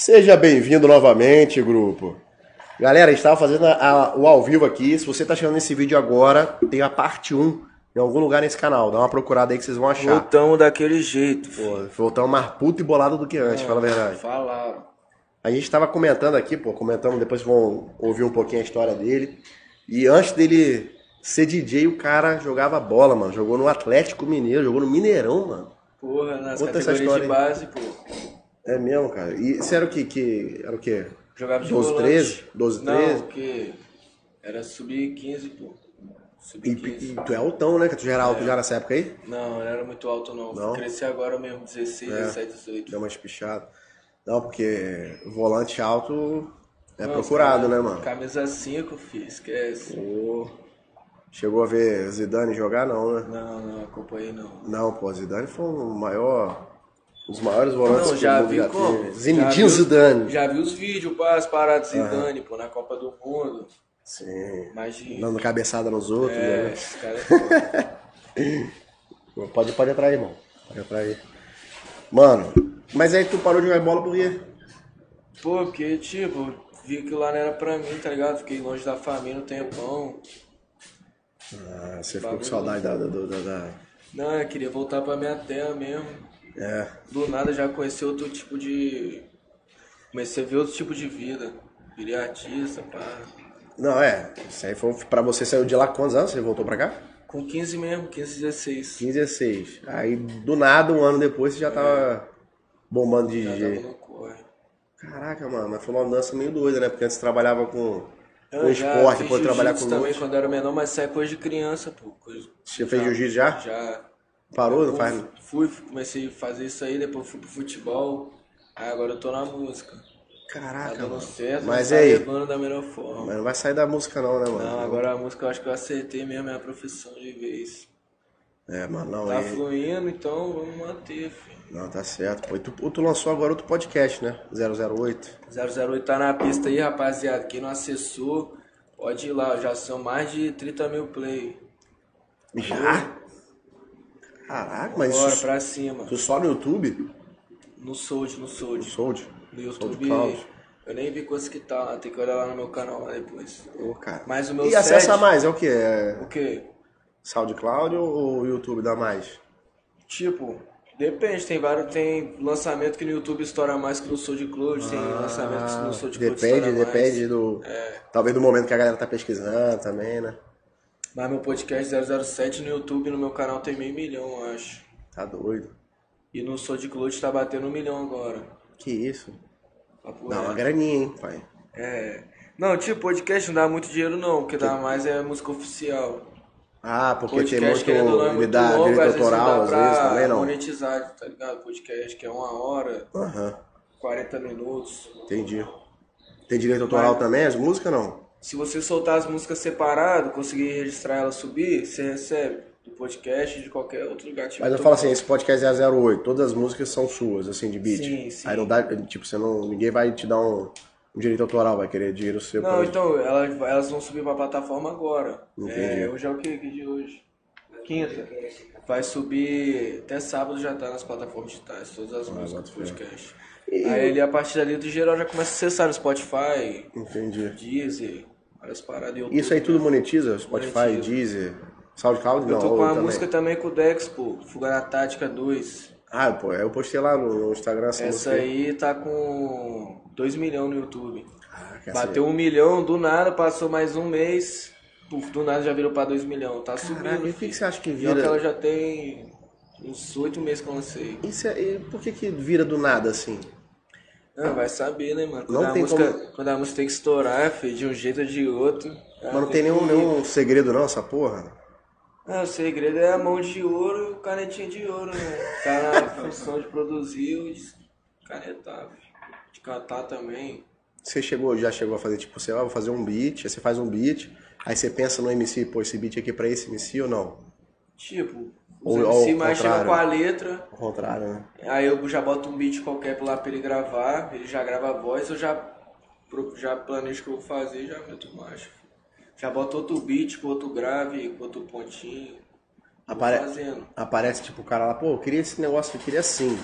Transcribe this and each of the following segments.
Seja bem-vindo novamente, grupo. Galera, a gente estava fazendo a- a- o ao vivo aqui. Se você está chegando nesse vídeo agora, tem a parte 1 em algum lugar nesse canal. Dá uma procurada aí que vocês vão achar. Voltamos daquele jeito. filho. Pô, voltamos mais puto e bolado do que antes, fala a verdade. Falaram. A gente estava comentando aqui, pô, comentando, depois vão ouvir um pouquinho a história dele. E antes dele ser DJ, o cara jogava bola, mano. Jogou no Atlético Mineiro, jogou no Mineirão, mano. Porra, nas Conta essa categorias de história base, pô. É mesmo, cara. E você era o que? que era o quê? Jogava de 12, volante. 13? 12, 13? Não, porque era sub-15, pô. E, Sub-15. e tu é altão, né? Que tu já era alto já nessa época aí? Não, não era muito alto não. Não? Cresci agora mesmo, 16, É. 17, 18. Deu uma espichada. Não, porque volante alto é Nossa, procurado, cara, né, mano? Camisa 5, filho, esquece. Pô, Chegou a ver Zidane jogar, não, né? Não, não, acompanhei não. Não, pô, Zidane foi o maior. Dos maiores volantes Não, já vi como? Zinedine Zidane. Já vi os vídeos, pá, as paradas de Zidane, pô, na Copa do Mundo. Sim. De... Dando cabeçada nos outros, É, né? cara é. Pode, pode atrair, irmão. Pode atrair. Mano, mas aí tu parou de jogar bola por quê? Pô, porque, tipo, vi que lá não era pra mim, tá ligado? Fiquei longe da família um tempão. Ah, você ficou com saudade da, da, da, da- Não, eu queria voltar pra minha terra mesmo. É. Do nada já conheci outro tipo de. Comecei a ver outro tipo de vida. Virei artista, pá. Não, é. Isso aí foi pra você saiu de lá quantos anos? Você voltou pra cá? Com 15 mesmo, 15, 16. 15, 16. Aí do nada, um ano depois, você já tava bombando de Já DJ. Caraca, mano, mas foi uma mudança meio doida, né? Porque antes trabalhava com, com Eu já esporte, fiz depois trabalhar com também noite. quando eu era menor, mas sai coisa de criança, pô. Coisa... Você fez jiu-jitsu já? Já. Parou, não Fui- faz? Fui, comecei a fazer isso aí, depois fui pro futebol. Aí agora eu tô na música. Tá Caraca, dando mano. certo, Mas tá aí? levando da melhor forma. Mas não vai sair da música não, né, mano? Não, agora a música eu acho que eu acertei mesmo, é a profissão de vez. É, mano, não, Tá é... fluindo, então vamos manter, filho. Não, tá certo. Pô, e tu, tu lançou agora outro podcast, né? 008. 008 tá na pista aí, rapaziada. Quem não acessou, pode ir lá. Já são mais de 30 mil play. Já? Caraca, mas Bora isso, pra cima. tu só no YouTube? No Sold, no No Sold. No Sold YouTube. Cloud. Eu nem vi coisa que tá lá, tem que olhar lá no meu canal lá depois. Ô, cara. Mas o meu E acessa set- mais, é o quê? É O quê? SoundCloud ou YouTube dá mais? Tipo, depende, tem vários, tem lançamento que no YouTube estoura mais que no SoundCloud, tem lançamento que no SoundCloud Ah, Depende, estoura mais. depende do... É. Talvez do momento que a galera tá pesquisando também, né? Mas meu podcast 007 no YouTube, no meu canal tem meio milhão, eu acho. Tá doido. E no SoundCloud tá batendo um milhão agora. Que isso? Papo Dá uma graninha, hein, pai? É. Não, tipo, podcast não dá muito dinheiro não, o que dá mais é música oficial. Ah, porque tem Podcast, muito... querendo ou não, é Ele muito dá longo, direito não autoral, às vezes, também não. monetizar, tá ligado? Podcast que é uma hora, Aham, 40 minutos. entendi. Tem direito autoral também, as músicas não? Se você soltar as músicas separado, conseguir registrar elas subir, você recebe do podcast de qualquer outro lugar. Tipo, Mas eu falo assim, esse podcast é 08, todas as músicas são suas, assim, de beat. Sim, sim. Aí não dá, tipo, você não, ninguém vai te dar um, um direito autoral, vai querer dinheiro seu. Não, então, elas, elas vão subir pra plataforma agora. Entendi. É, hoje é o que? Que dia hoje? Quinta. Vai subir até sábado já tá nas plataformas digitais, todas as músicas Ah, bota do fé. Podcast. Aí ele, a partir dali do geral já começa a acessar no Spotify, Entendi. Deezer, várias paradas. YouTube, Isso aí tudo né? monetiza? Spotify, Monetiza. Deezer, SoundCloud? Eu Não, tô com uma também. música também com o Dex, pô, Fuga da Tática 2. Ah, pô, eu postei lá no, Instagram essa, Essa aí tá com 2 milhões no YouTube. Ah, Bateu um milhão, do nada, passou mais um mês, puf, do nada já virou pra 2 milhões. Tá subindo. Caraca, e o que que você acha que Pior vira? que ela já tem uns 8 meses que eu lancei. Isso é, e por que que vira do nada, assim? Ah, vai saber, né, mano? Quando, Não a, tem música, como- quando a música tem que estourar, filho, de um jeito ou de outro. Mas não tem nenhum, nenhum segredo não, essa porra? Ah, o segredo é a mão de ouro e o canetinha de ouro, né? Tá na função de produzir ou de canetar, filho. De cantar também. Você chegou, já chegou a fazer, tipo, você vai fazer um beat, aí você faz um beat, aí você pensa no MC, pô, esse beat aqui é pra esse MC ou não? Tipo, Ou- ou mais chegam contrário. com a letra, Ao contrário, né? aí eu já boto um beat qualquer lá pra ele gravar, ele já grava a voz, eu já, já planejo o que eu vou fazer e já meto marcha. Já boto outro beat com outro grave, com outro pontinho. Apare- fazendo. Aparece tipo o cara lá, pô, eu queria esse negócio, eu queria assim.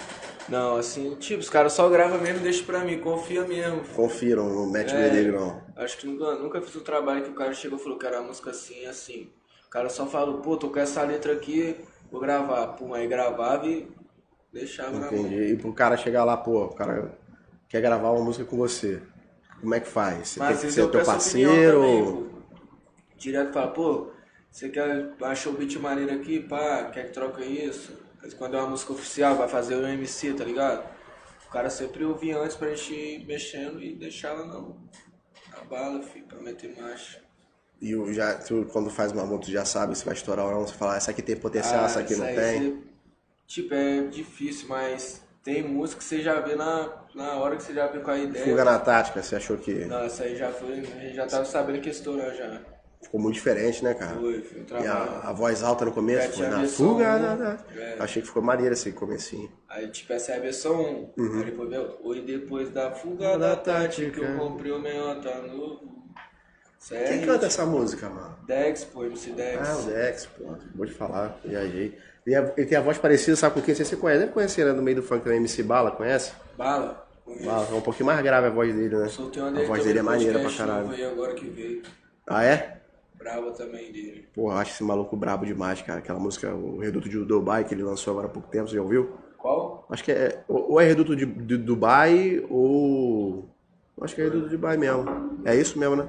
Não, assim, tipo, os caras só gravam mesmo e deixam pra mim, confia mesmo. Confira, não mete É. bedelho não. Acho que nunca, nunca fiz um trabalho que o cara chegou e falou que era música assim, assim. O cara só falou, pô, tô com essa letra aqui, vou gravar. Pum, aí gravava e deixava na mão. Entendi. E pro cara chegar lá, pô, o cara quer gravar uma música com você. Como é que faz? Você Mas tem que ser eu teu parceiro? também. Direto fala, pô, você quer, achou o beat maneiro aqui, pá, quer que troca isso? Mas quando é uma música oficial, vai fazer o MC, tá ligado? O cara sempre ouvia antes pra gente ir mexendo e deixava não. A bala, filho, pra meter marcha. E já, tu, quando faz uma tu já sabe se vai estourar ou não. Você fala, "Ah, essa aqui tem potencial, essa aqui não tem. você- tipo, é difícil, mas tem música que você já vê na, na hora que você já vê com a ideia. Fuga na tática, você achou que Não, essa aí já foi, a gente já tava sabendo que ia estourar já. ficou muito diferente, né, cara? Foi, foi um E trabalho. a, a voz alta no começo, foi na fuga. um, na- na- é. Achei que ficou maneiro esse comecinho. Aí, tipo, essa é a versão 1. Uhum. Aí depois veio, oi, depois da fuga da Tati, que eu comprei o meu tá novo. Sério? Quem canta essa música, mano? Dex, pô, MC Dex. Ah, o Dex, pô. Vou te falar, viajei. E a- ele tem a voz parecida, sabe com quem? Você, você conhece? Deve conhecer, né? No meio do funk também, MC Bala, conhece? Bala? Conheço. Bala, é um pouquinho mais grave a voz dele, né? Soltei uma A dele voz também dele é maneira pra caralho. aí agora que veio. Ah, é? Brava também dele. Porra, acho esse maluco brabo demais, cara. Aquela música, o Reduto de Dubai, que ele lançou agora há pouco tempo, você já ouviu? Qual? Acho que é. Ou ou é Reduto de, de Dubai, ou. Acho que é Reduto de Dubai mesmo. É isso mesmo, né?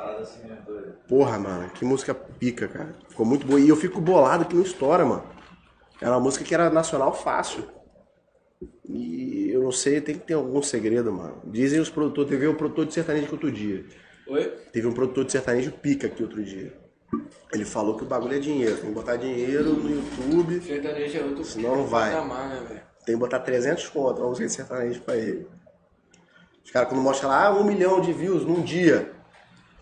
Parada assim mesmo, doido. Porra, mano, que música pica, cara. Ficou muito boa. E eu fico bolado que não estoura, mano. Era uma música que era nacional fácil. E eu não sei, tem que ter algum segredo, mano. Dizem os produtores, teve um produtor de sertanejo aqui outro dia. Oi? Teve um produtor de sertanejo pica aqui outro dia. Ele falou que o bagulho é dinheiro. Tem que botar dinheiro no YouTube. Sertanejo é outro Senão não vai. patamar, né? Tem que botar 300 conto, música de sertanejo pra ele. Os caras quando mostram lá, ah, um milhão de views num dia.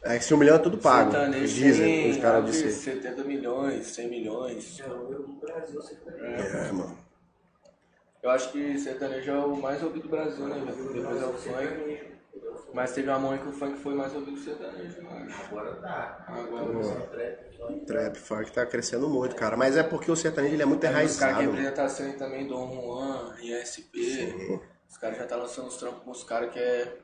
É que se um milhão é tudo pago. Sertanejo Dizem, tem os caras disseram. 70 milhões, 100 milhões. É, o no Brasil você tá É, mano. Eu acho que sertanejo é o mais ouvido do Brasil, né, velho? Depois é o funk. Mas teve uma mão que o funk foi mais ouvido que o sertanejo, eu acho. Agora tá. Agora, Só trap, funk tá crescendo muito, cara. Mas é porque o sertanejo ele é muito Aí os caras que enraizado. mano. apresentação também, Dom Juan, ISP. Os caras já tá lançando os trampos com os caras que é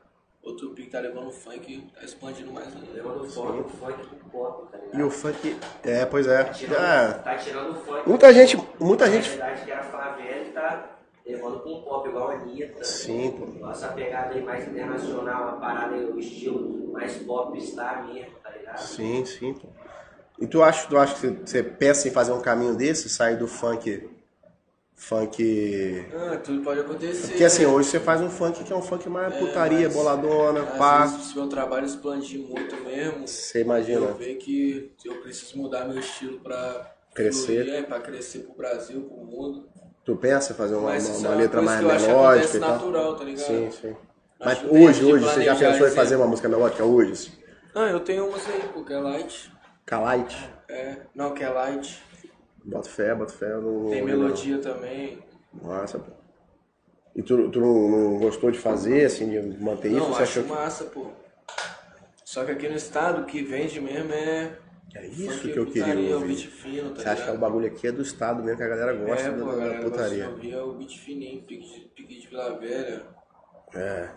outro pique tá levando o funk, tá expandindo mais ainda. levando o funk, o funk pro pop, tá ligado? E o funk. É, pois é. Tá tirando, Ah, tá tirando o funk. muita gente. Muita Na gente. verdade, que era favela e tá levando com pop, igual a Anitta. Sim, pô. Nossa pegada aí mais internacional, uma parada aí, o estilo mais pop star mesmo, tá ligado? Sim, sim, pô. E tu acha, tu acha que você pensa em fazer um caminho desse, sair do funk. Funk. Ah, tudo pode acontecer. Porque assim, hoje você faz um funk que é um funk mais É, putaria, mas boladona, Às pá. se meu trabalho expandir muito mesmo, Você imagina. eu ver que eu preciso mudar meu estilo pra Crescer. fluir, é, pra crescer pro Brasil, pro mundo. Tu pensa em fazer uma, Mas uma- uma é uma letra mais melódica e tal? natural, tá ligado? Sim, sim. Mas hoje, hoje, você já pensou em fazer uma música melódica hoje? Ah, eu tenho umas aí, pô, que é light. Calite? É, não, que é light. Bota fé, bota fé. Não, Tem não- melodia também. Nossa, pô. E tu, tu não, não gostou de fazer, assim, de manter isso? Não, Você acho achou que... massa, pô. Só que aqui no estado, o que vende mesmo é... É isso que eu queria putaria, o ouvir. beat fino, tá Você acha que o ligado? bagulho aqui é do estado mesmo, que a galera gosta É, da, pô, a da galera gosta de putaria. ouvir é o beat fininho, pique de, pique de Vila Velha. É.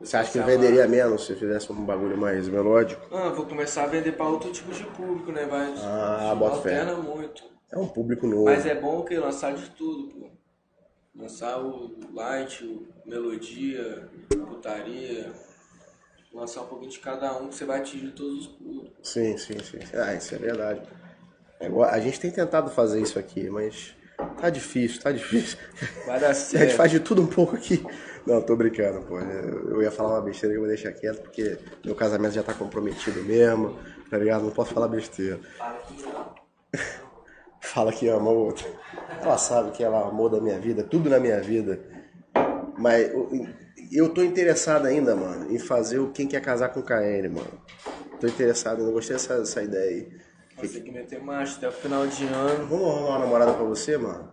Você acha que venderia menos se fizesse um bagulho mais melódico? Ah, vou começar a vender pra outro tipo de público, né? Vai, Ah, bota fé. muito. É um público novo. Mas é bom que lançar de tudo, pô. Lançar o light, o melodia, putaria. Lançar um pouquinho de cada um que você vai atingir todos os públicos. Sim, sim, sim. Ah, isso é verdade. É a gente tem tentado fazer isso aqui, mas tá difícil, tá difícil. Vai dar A gente certo. faz de tudo um pouco aqui. Não, tô brincando, pô. Eu ia falar uma besteira que eu vou deixar quieto, porque meu casamento já tá comprometido mesmo, tá ligado? Não posso falar besteira. Fala que não. Fala que ama o outro. Ela sabe que ela amou da minha vida, tudo na minha vida. Mas eu- tô interessado ainda, mano, em fazer o Quem Quer Casar com KN, mano. Tô interessado, eu gostei dessa, dessa ideia aí. Ter que meter marcha até o final de ano. Vamos arrumar uma namorada pra você, mano?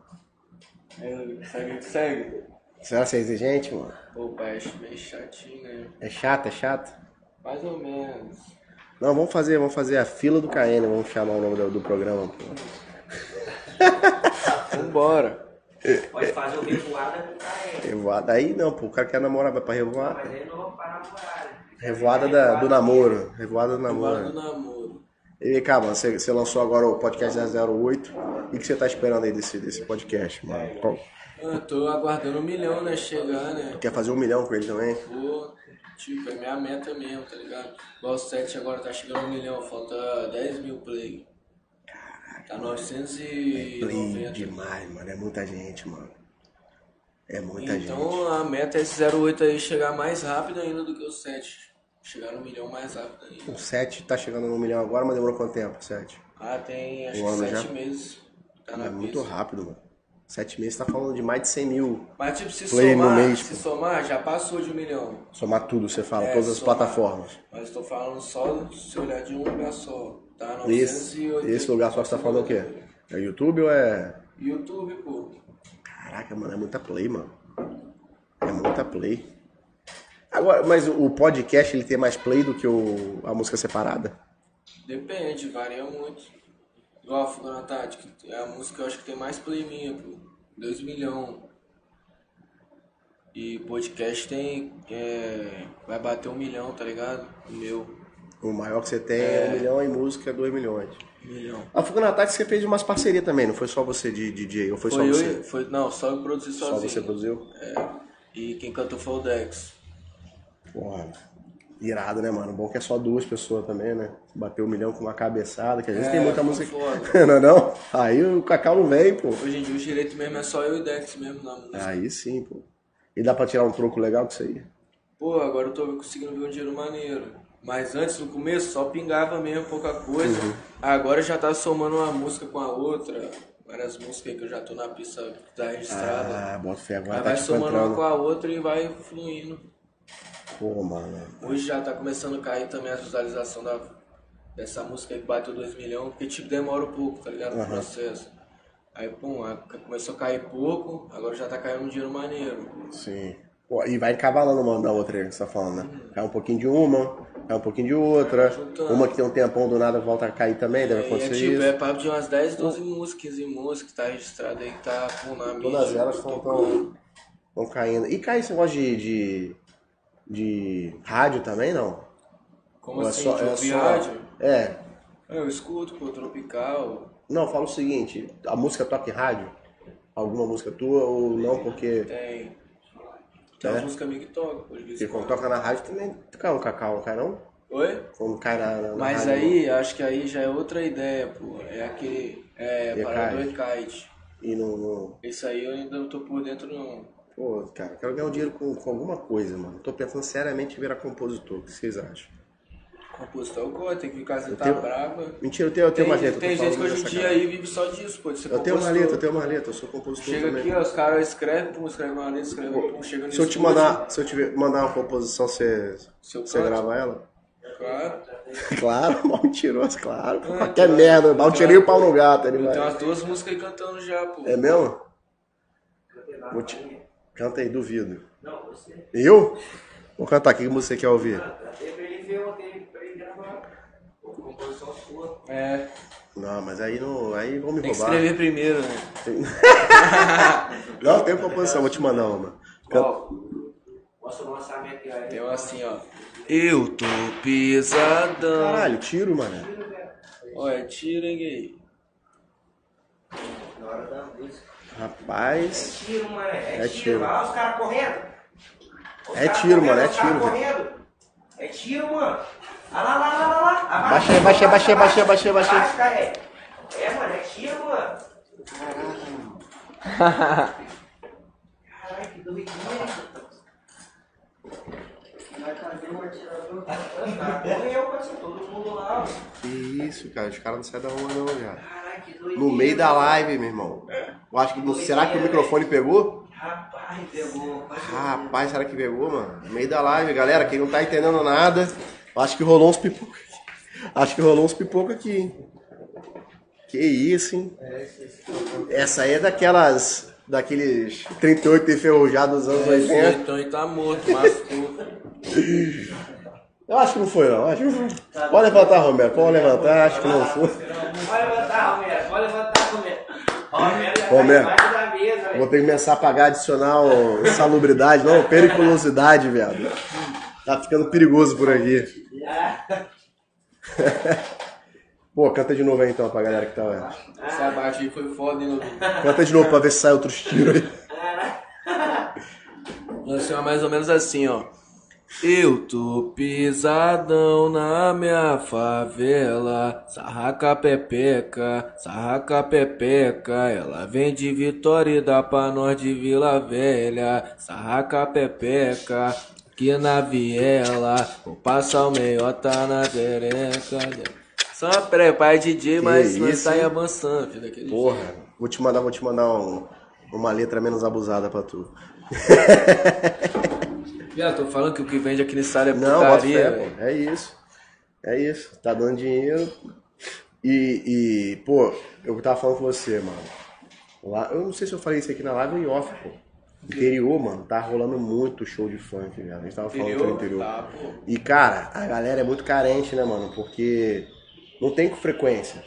Aí, segue segue. Será que é exigente, mano? Pô, pai, acho meio chatinho, né? É chato, é chato? Mais ou menos. Não, vamos fazer, vamos fazer a fila do KN, vamos chamar o nome do, do programa, pô. Vambora. Pode fazer o revoada com o KR. Revoada. Aí não, pô, o cara quer namorar, vai pra revoada. Mas aí não vamos pra namorar? Revoada da- do namoro. Revoada do Agora do namoro. namoro. E cá, mano, você, você lançou agora o podcast 008. O que você tá esperando aí desse, desse podcast, mano? Qual- Eu tô aguardando um milhão, né? Chegar, né? Quer fazer um milhão com ele também? Pô, tipo, é minha meta mesmo, tá ligado? Igual o 7 agora tá chegando um milhão, falta 10 mil play. Tá Play 990. demais, mano. É muita gente, mano. É muita gente. Então a meta é esse 08 aí chegar mais rápido ainda do que o 7. Chegar no milhão mais rápido ainda. O 7 tá chegando no milhão agora, mas demorou quanto tempo, 7? Ah, tem acho Um que ano 7 já? meses. Tá na É muito pista. rápido, mano. 7 meses tá falando de mais de 100 mil. Mas tipo, se Play no somar, mês, se pô. somar, já passou de um milhão. Somar tudo, você fala, É, todas as somar. plataformas. Mas tô falando só se olhar de um lugar só. Tá Esse, 980. esse lugar só você tá falando o quê? É YouTube ou é. YouTube, pô. Caraca, mano, é muita play, mano. É muita play. Agora, mas o podcast ele tem mais play do que o, a música separada? Depende, varia muito. Igual a Fuga na Tática, é a música que eu acho que tem mais play minha, pô. 2 milhões. E podcast tem. é, vai bater um milhão, tá ligado? O meu. O maior que você tem é, um milhão e música é 2 milhões. Milhão. A Fuga na Tática você fez umas parcerias também, não foi só você de DJ, ou foi, Foi, só eu você? e- foi, não, só eu produzi Só sozinho. você produziu? É. E quem cantou foi o Dex. Porra, irado, né, mano? Bom que é só duas pessoas também, né? Bater um milhão com uma cabeçada, que às vezes É, tem muita música. foda. não é não? Aí o Cacau não vem, pô. Hoje em dia o direito mesmo é só eu e o Dex mesmo na música. Aí sim, pô. E dá pra tirar um troco legal com isso aí? Pô, agora eu tô conseguindo ver um dinheiro maneiro. Mas antes, no começo, só pingava mesmo pouca coisa. Uhum. Agora já tá somando uma música com a outra. Várias músicas aí que eu já tô na pista que tá registrada. Ah, bota fé agora, Aí tá vai somando uma com a outra e vai fluindo. Pô, mano. Hoje já tá começando a cair também a visualização da, dessa música aí que bateu 2 milhões, porque tipo demora um pouco, tá ligado? O Aham. processo. Aí, pum, começou a cair pouco, agora já tá caindo um dinheiro maneiro. Sim. E vai encavalando uma da outra você tá falando, né? Cai um pouquinho de uma, cai um pouquinho de outra. Uma que tem um tempão do nada volta a cair também, deve E é acontecer tipo, isso. é papo de umas 10, 12 músicas, 15 músicas que tá registrada aí, que tá pô, na mídia. Todas elas estão tocando. tão, tão caindo. E cai esse negócio de, de, de rádio também, não? Como Ou é assim, só- é só- rádio? É. Eu escuto, pô, Tropical. Não, fala o seguinte, a música toca em rádio? Alguma música tua ou não, porque, Tem. Tem É? umas músicas minhas que tocam, pô, de vez porque em quando toca na rádio também cai um cacau, não cai não? Oi? Quando cai na, na Mas rádio, aí, acho que aí já é outra ideia, pô. É aquele. É, E parada do cai. Ekite. E não, não... Esse aí eu ainda não tô por dentro, não. Pô, cara, quero ganhar um dinheiro com, com alguma coisa, mano. Tô pensando seriamente em virar compositor. O que vocês acham? Compositor eu gosto, tem que ficar Eu tá tenho- brava. Mentira, eu tenho, eu tenho Tem, uma letra. tem gente que hoje em dia cara. aí vive só disso, pô, de ser Eu tenho uma letra, eu tenho uma letra, eu sou compositor Chega também. aqui, ó, os caras escrevem, pum, escreve uma letra, escreve, pum, chega no Se eu te mandar, se eu te mandar uma composição, você, Se eu você grava ela? Claro. Claro, mal mentiroso, claro. Ah, Qualquer então- merda, mal tirei o pau no gato. Ele Eu vai. tenho umas duas músicas aí cantando já, pô. É mesmo? Vou te- Canta aí, duvido. Não, você. Eu? Vou cantar, que música você quer ouvir? Até pra ele ver ontem, pra ele gravar. Pô, composição sua. É, Não, mas aí não. Aí vão me tem que roubar. escrever primeiro, né? Não, tem composição, vou te mandar uma. Canta- Ó, mostra o lançamento aí. Tem uma assim, ó. Eu tô pesadão. Caralho, tiro, mano. Olha, tira, hein, gay. Na hora da música. Rapaz. Tiro, mano. É, É tiro. tiro. Olha os caras correndo. Os É tiro, correndo, mano, é os caras tiro, correndo. É tiro, mano. Olha lá, lá, lá, lá, lá. Abaixa, Baixei, baixei, baixei, baixei, baixei, baixei. Abaixa, cara, é. É, mano, é tiro, mano. Caralho, que doidinha. Vai fazer um atirador. Correu, parceiro, todo mundo lá. ó. Que isso, cara. Os caras não saem da rua, não, cara. Caralho, que doidinha. No meio da live, meu irmão. Eu acho que. Será que o microfone pegou? Rapaz, pegou. Rapaz, será que pegou, mano? No meio da live, galera. Quem não tá entendendo nada, eu acho que rolou uns pipoca aqui. Acho que rolou uns pipoca aqui, hein? Que isso, hein? Essa aí é daquelas. Daqueles 38 enferrujados dos anos 80. Então ele tá morto, machucou. Eu acho que não foi, não. Acho que não foi. Pode levantar, Romero. Pode levantar. Acho que não foi. Pode levantar, Romero. Pode levantar, Romero. Romero Romero. mesa, Vou velho. ter que começar a pagar adicional salubridade, não, periculosidade, viado. Tá ficando perigoso por aqui. Pô, canta de novo aí então pra galera que tá. Esse abate aí foi foda, hein? Canta de novo pra ver se sai outros tiros aí. Assim, mais ou menos assim, ó. Eu tô pisadão na minha favela, sarraca pepeca, sarraca pepeca, ela vem de Vitória e dá pra nós de Vila Velha, sarraca pepeca, aqui na viela, vou passar o meiota na tereca. Só é DJ, mas nós isso, tá hein? avançando, filho, daquele Porra, jeito. vou te mandar, vou te mandar um- uma letra menos abusada pra tu. Viado, tô falando que o que vende aqui nesse área é Não, putaria, pô. É isso. É isso. Tá dando dinheiro. E, e, pô, eu tava falando com você, mano. Lá, eu não sei se eu falei isso aqui na live ou em off, pô. Interior, mano, tá rolando muito show de funk, velho. A gente tava falando Interior? do interior. Tá. E, cara, a galera é muito carente, né, mano? Porque não tem com frequência.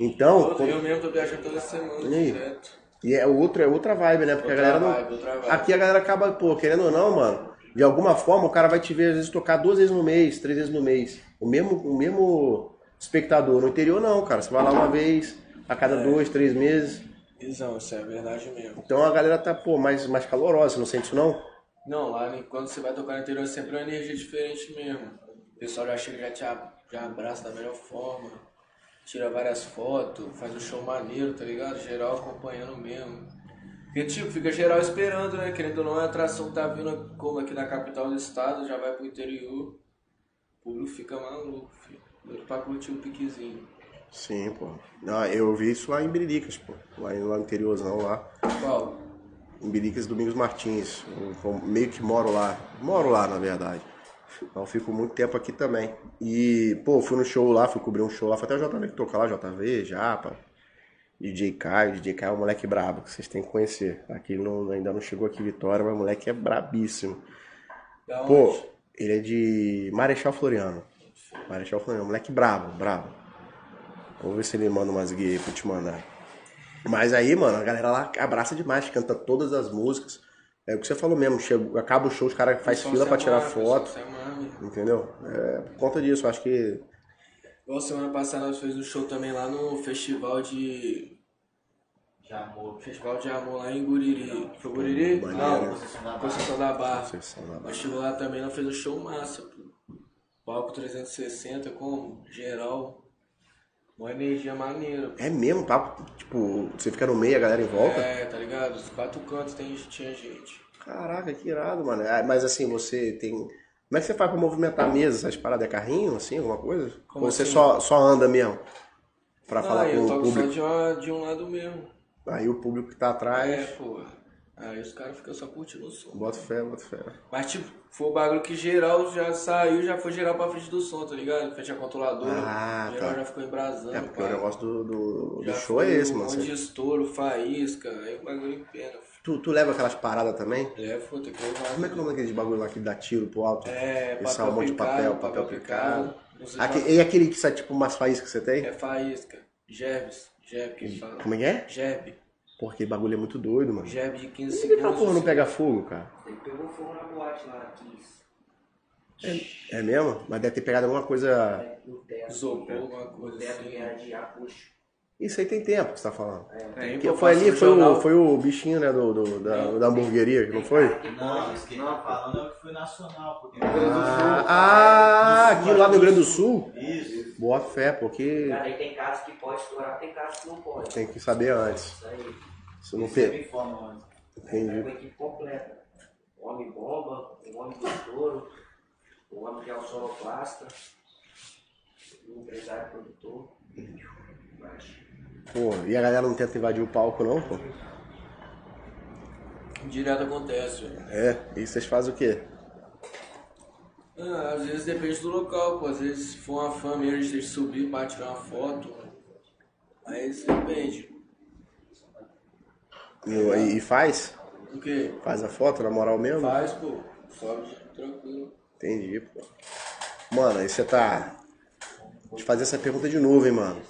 Então, Pô, quando- Eu mesmo tô viajando toda semana, E direto. e é outro, é outra vibe, né? Porque Outra a galera não. vibe, outra vibe. Aqui a galera acaba, pô, querendo ou não, mano, de alguma forma o cara vai te ver, às vezes, tocar duas vezes no mês, três vezes no mês. O mesmo, o mesmo espectador. No interior não, cara. Você vai lá uma vez, a cada dois, três meses. Visão, isso é verdade mesmo. Então a galera tá, pô, mais, mais calorosa, não sente isso não? Não, lá quando você vai tocar no interior é sempre uma energia diferente mesmo. O pessoal já chega, já te já abraça da melhor forma, tira várias fotos, faz um show maneiro, tá ligado? Geral acompanhando mesmo. Porque, tipo, fica geral esperando, né? Querendo ou não, a atração tá vindo como aqui na capital do estado, já vai pro interior. O público fica maluco, filho. Doido pra curtir o piquezinho. Sim, pô. Não, eu vi isso lá em Biriricas, pô. Lá, no interiorzão, lá. Qual? Em Biriricas Domingos Martins. Eu, eu meio que moro lá. Moro lá, na verdade. Então fico muito tempo aqui também. E, pô, fui no show lá, fui cobrir um show lá. Foi até o JV que toca lá, JV, Japa. DJ Caio. DJ Caio é um moleque brabo, que vocês têm que conhecer. Aqui não, ainda não chegou aqui Vitória, mas o moleque é brabíssimo. Da onde? Pô, ele é de Marechal Floriano. Marechal Floriano, moleque brabo, brabo. Vamos ver se ele manda umas guias aí pra eu te mandar. Mas aí, mano, a galera lá abraça demais, canta todas as músicas. É o que você falou mesmo, chega, acaba o show, os caras faz fila se pra tirar foto, amarra. entendeu? É, por conta disso, acho que. Igual semana passada nós fizemos um show também lá no festival de. Já amor. Festival de Amor lá em Guriri. Foi Guriri? Não, Conceição da Barra. Conceição da Barra. Conceição da Barra. Nós chegou lá também, nós fez um show massa, pô. Palco 360 com geral. Uma energia maneira. pô. É mesmo, papo, tipo, você fica no meio, a galera em volta. É, tá ligado? Os quatro cantos tem, tinha gente. Caraca, que irado, mano. Ah, Mas assim, você tem. Como é que você faz pra movimentar a mesa? Essas paradas é carrinho, assim, alguma coisa? Como Ou você assim? só, só anda mesmo? Pra falar ah, com eu o toco só público. de, uma, de um lado mesmo. Aí o público que tá atrás, É, pô. Aí os caras ficam só curtindo o som. bota fé, bota fé. Mas tipo, foi o bagulho que geral já saiu, já foi geral pra frente do som, tá ligado? Frente a controladora. Ah, geral tá. já ficou embrasando. É porque pá. o negócio do, do, do show é esse, um mano. monte de estouro, faísca, aí o bagulho em pena. Tu, tu leva aquelas paradas também? É, pô, tem que levar. Como é que é o nome daquele bagulho lá que dá tiro pro alto? É, é um monte de papel, papel picado. Aque- se e aquele que sai tipo umas faíscas que você tem? É faísca. Gerbes. Gerb que fala. Como é que é? Gerb. Porque bagulho é muito doido, mano. Gerb de 15 Por que aquela segundos. porra não pega fogo, cara? Ele pegou fogo na boate lá, Kiss. É mesmo? Mas deve ter pegado alguma coisa. No. Isopor, alguma No coisa assim. Isso aí tem tempo que você tá falando. Tem, Que foi ali, no foi o, foi o bichinho, né, do, do- da, da hamburgueria, que não foi? Não, isso que ele tá falando é o que foi nacional, porque Ah, ah, aqui lá no Rio Grande do Sul? Isso. Boa fé, porque Cara, aí tem casos que pode estourar, tem casos que não pode. tem que saber antes. Isso aí. Se não tem. informa. É Entendi. uma equipe completa. O homem bomba, o homem do estouro, o homem que é o sonoplasta, o empresário produtor. Mas, Pô, e a galera não tenta invadir o palco, não, pô? Direto acontece, velho. É, e vocês fazem o quê? Ah, às vezes depende do local, pô. Às vezes se for uma fã mesmo, a gente tem que subir pra tirar uma foto. Aí isso depende. E, e faz? O quê? Faz a foto, na moral mesmo? Faz, pô. Sobe tranquilo. Entendi, pô. Mano, aí você tá. Vou te fazer essa pergunta de novo, hein, mano.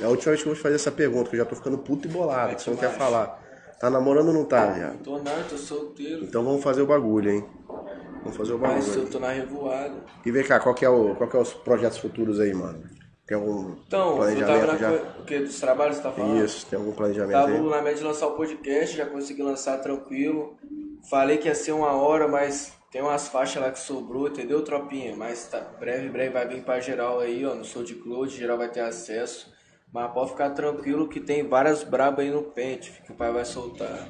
É a última vez que eu vou te fazer essa pergunta, que eu já tô ficando puto e bolado, que você não quer falar. Tá namorando ou não tá, viado? Tô não, tô solteiro. Então vamos fazer o bagulho, hein? Vamos fazer o Mas eu bagulho. tô na revoada. E vem cá, qual que é, o, qual que é os projetos futuros aí, mano? Tem algum Então, planejamento já? O que? Dos trabalhos que você tá falando? Isso, tem algum planejamento Tava aí? na média de lançar o podcast, já consegui lançar tranquilo. Falei que ia ser uma hora, mas tem umas faixas lá que sobrou, entendeu, tropinha? Mas tá, breve, breve vai vir pra geral aí, ó, no SoundCloud, geral vai ter acesso. Mas pode ficar tranquilo que tem várias brabas aí no pente, que o pai vai soltar.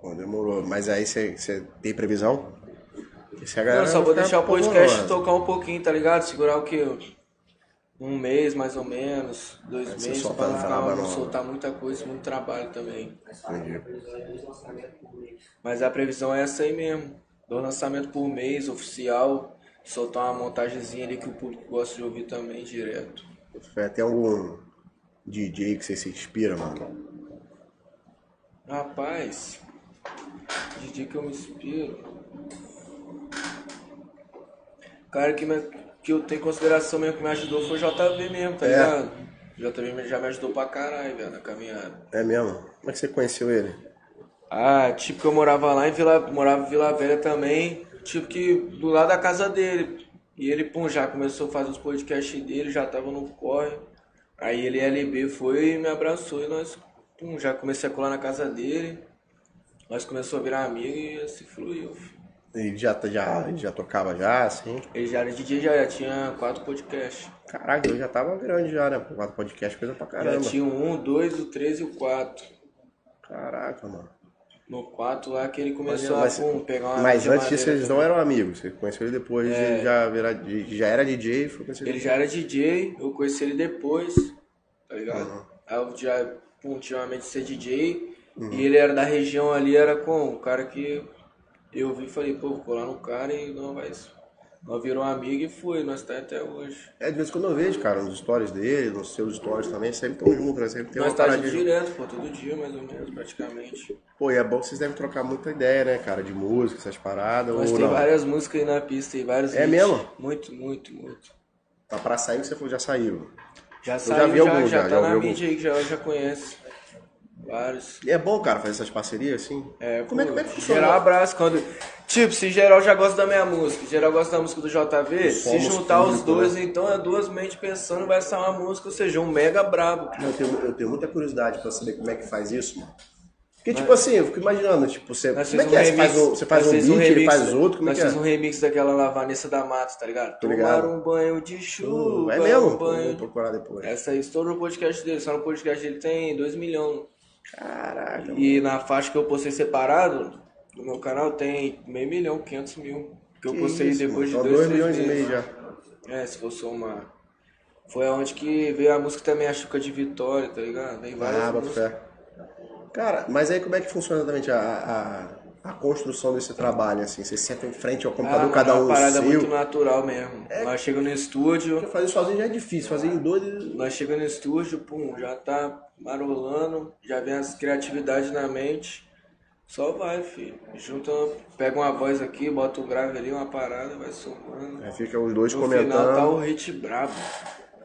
Pô, demorou. Mas aí você tem previsão? Galera Não, só vou deixar o podcast tocar um pouquinho, tá ligado? Segurar o quê? Um mês mais ou menos, dois meses, não, na ficar- não soltar muita coisa, muito trabalho também. Entendi. Mas a previsão é essa aí mesmo. Dois lançamentos por mês, oficial. Soltar uma montagenzinha ali que o público gosta de ouvir também, direto. Tem algum DJ que você se inspira, mano? Rapaz, DJ que eu me inspiro. Cara que, me- que eu tenho consideração mesmo que me ajudou foi o JV mesmo, tá É. ligado? O JV já me ajudou pra caralho, velho, na caminhada. É mesmo? Como é que você conheceu ele? Ah, tipo que eu morava lá em Vila, morava em Vila Velha também, tipo que do lado da casa dele. E ele, pum, já começou a fazer os podcasts dele, já tava no corre. Aí ele LB foi e me abraçou e nós, pum, já comecei a colar na casa dele. Nós começamos a virar amigo e assim fluiu. filho. Ele já, já, ele já tocava já, assim? Ele já era DJ, já, já tinha quatro podcasts. Caraca, ele já tava grande já, né? Quatro podcast, coisa pra Já caramba. tinha o um, dois, o três e o quatro. Caraca, mano. No quarto lá que ele começou Mas, a pum, pegar uma mas antes disso eles não eram amigos. Você conheceu ele depois de já, virar, de- já era DJ e foi conhecer Ele já era DJ, eu conheci ele depois, tá ligado? Uhum. Aí eu já, pum, tinha uma mente de ser DJ, Uhum. e ele era da região ali, era com o cara que eu vi e falei, pô, vou colar no cara e não vai. Nós virou amigo e foi, nós tá até hoje. É, de vez em quando eu vejo, cara, nos stories dele, nos seus stories também, sempre estão juntos, né? Sempre tem nós uma tá junto paradinha. direto, pô, todo dia mais ou menos, praticamente. Pô, e é bom que vocês devem trocar muita ideia, né, cara, de música, essas paradas, Nós tem não? várias músicas aí na pista e vários É hits. mesmo? Muito, muito, muito. Tá pra sair, você falou, já saiu. Já já saiu, vi já, alguns, já, já, tá já na mídia aí, já, já conhece. Vários. E é bom, cara, fazer essas parcerias, assim? É, como, é, pô, como é que funciona? Geral abraço quando. Tipo, se geral já gosta da minha música, geral gosta da música do JV, se juntar os dois, né? então é duas mentes pensando, vai sair uma música, ou seja, um mega brabo. Eu tenho, eu tenho muita curiosidade pra saber como é que faz isso, mano. Porque, tipo assim, eu fico imaginando, tipo, você. Nós Como é que um é? Você remix, faz um, você faz um beat, ele remix faz da- outro, como é que é? um remix daquela lá, Vanessa da Matos, tá ligado? Tô Tomar ligado. um banho de chuva. É mesmo? Um banho... Vou procurar depois. Essa aí estourou o podcast dele, só no podcast dele tem 2 milhões. Caraca, mano. E na faixa que eu postei separado, no meu canal tem meio milhão, 500 mil. Que eu Que postei isso, depois mano. de Então, dois, dois milhões e meses. meio já. É, se for somar. Foi aonde que veio a música também, a Chuca de Vitória, tá ligado? Veio várias Ah, músicas. fé. Cara, mas aí como é que funciona exatamente a, a, a construção desse trabalho, assim? Você senta em frente ao Ah, computador, mano, cada é um uma no parada seu. muito natural mesmo. Nós chegamos no estúdio, Porque fazer sozinho já é difícil, fazer em dois... nós chegamos no estúdio, pum, já tá marolando, já vem as criatividades na mente. Só vai, filho. Junta, pega uma voz aqui, bota o grave ali, uma parada, vai somando. Aí fica os dois No comentando. final tá o hit brabo.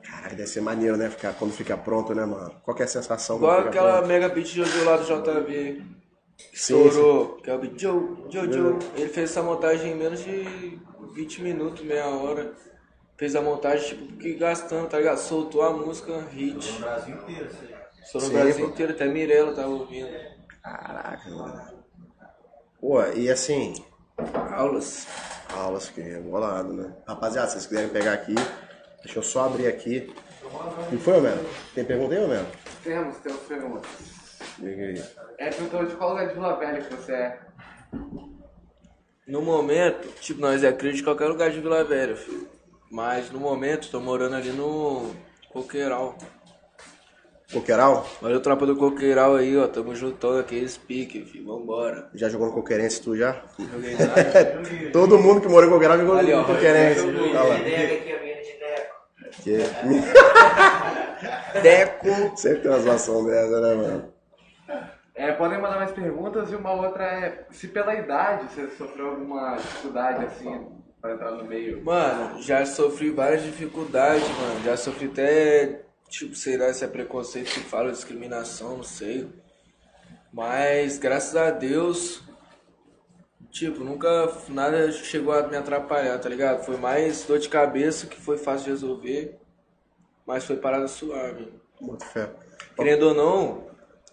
Caralho, deve ser maneiro, né? Ficar, quando fica pronto, né, mano? Qual que é a sensação Igual aquela pronto? mega beat de Jojo lá do JV. Estourou, que é o beat Joe, Jojo. Ele fez essa montagem em menos de 20 minutos, meia hora. Fez a montagem, tipo, que gastando, tá ligado? Soltou a música, hit. No Brasil inteiro. Só no Sim, Brasil pô. inteiro, até Mirella tava ouvindo. Caraca, mano. Pô, e assim, Aulas. aulas que é bolado, né? Rapaziada, se vocês quiserem pegar aqui, deixa eu só abrir aqui. O que foi, mano? Tem pergunta aí, mano? Temos, temos perguntas. Diga aí. É perguntou de qual lugar de Vila Velha que você é. No momento, tipo, nós é crítico de qualquer lugar de Vila Velha, filho. Mas no momento, tô morando ali no Coqueiral. Coqueiral? Olha o tropa do Coqueiral aí, ó. Tamo juntando aqueles pique, filho. Vambora. Já jogou no Coqueirense tu já? Joguei nada. Todo mundo que morou em Coqueiral jogou Ali, ó. no Coqueirense. Olha lá. Ideia aqui, a minha de Deco. Que... Deco. Sempre tem uma situação dessa, né, mano? É, podem mandar mais perguntas e uma outra é se pela idade você sofreu alguma dificuldade assim para entrar no meio. Mano, já sofri várias dificuldades, mano. Já sofri até, tipo, sei lá se é preconceito que fala, discriminação, não sei. Mas, graças a Deus, tipo, nunca nada chegou a me atrapalhar, tá ligado? Foi mais dor de cabeça que foi fácil de resolver, mas foi parada suave. Boto fé. Querendo ou não,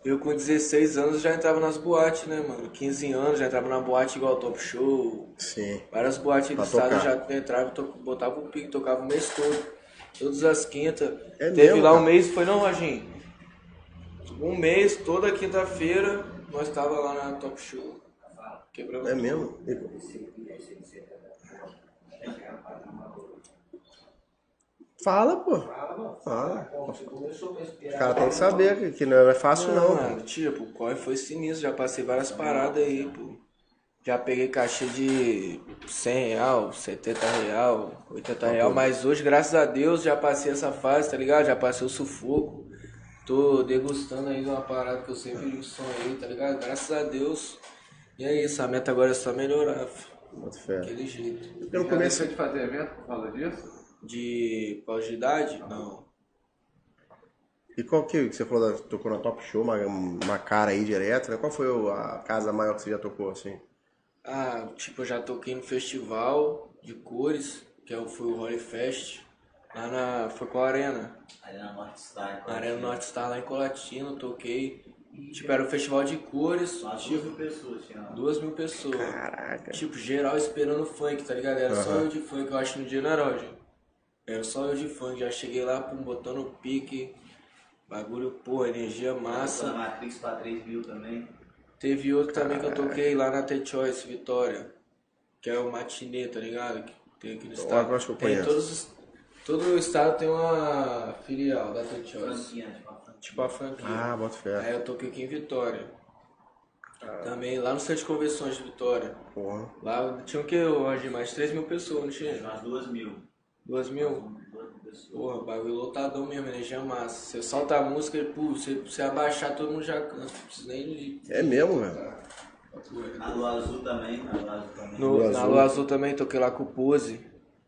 eu com 16 anos já entrava nas boates, né, mano? 15 anos já entrava na boate igual Top Show, Sim. Várias boates Pra do estado tocar. já entrava, to- botava o pique, tocava o mês todo. Todas as quintas. É Teve mesmo, lá um cara? mês, foi não, Roginho? Um mês, toda quinta-feira, nós tava lá na Top Show. Quebrando. É mesmo? Fala, pô. Fala. Os caras têm que saber que- que não é fácil não. Não, mano, tipo, o corre foi sinistro, já passei várias paradas aí, pô. Já peguei cachê de 100 real, 70 real, 80 real, mas hoje, graças a Deus, já passei essa fase, tá ligado? Já passei o sufoco. Tô degustando ainda uma parada que eu sempre sonhei, tá ligado? Graças a Deus. E é isso, a meta agora é só melhorar. Boto fé. Daquele jeito. Eu não Já comecei. deixou de fazer evento por causa disso? De pausa de idade? Não. E qual que que você falou, da, tocou na Top Show, uma, uma cara aí direto, né? Qual foi a casa maior que você já tocou, assim? Ah, tipo, eu já toquei no festival de cores, que é o- foi o Holy Fest. Lá na. Foi com a Arena. Arena Norte Star. Na Arena Norte Star lá em Colatino, toquei. Tipo, era um festival de cores, Quase tipo, duas mil pessoas tinha lá. duas mil pessoas. Caraca. Tipo, geral esperando funk, tá ligado? Era só Aham. eu de funk, eu acho no dia não era hoje. Era só eu de funk, já cheguei lá, pum, botando o pique. Bagulho, pô, energia massa. Matrix pra 3 mil também. Teve outro também que eu toquei lá na The-Choice, Vitória. Que é o matinê, tá ligado? Que tem aqui no estado. acho que eu tem todos os- todo o estado tem uma filial da The-Choice. Franquinha, tipo, a franquia. Tipo. Ah, boto fé. Aí eu toquei aqui em Vitória. Também lá no centro de convenções de Vitória. Porra. Lá tinha o que, hoje? Mais de 3 mil pessoas, não tinha? Umas duas mil. 2 mil? Pessoas. Porra, bagulho lotadão mesmo, energia massa. Você solta a música e, pô, você, você abaixar, todo mundo já canta. Não precisa nem ir. É mesmo, velho? Na Lua Azul também. Na Lua Azul também. No, Lua na. Lua Azul também toquei lá com o Pose.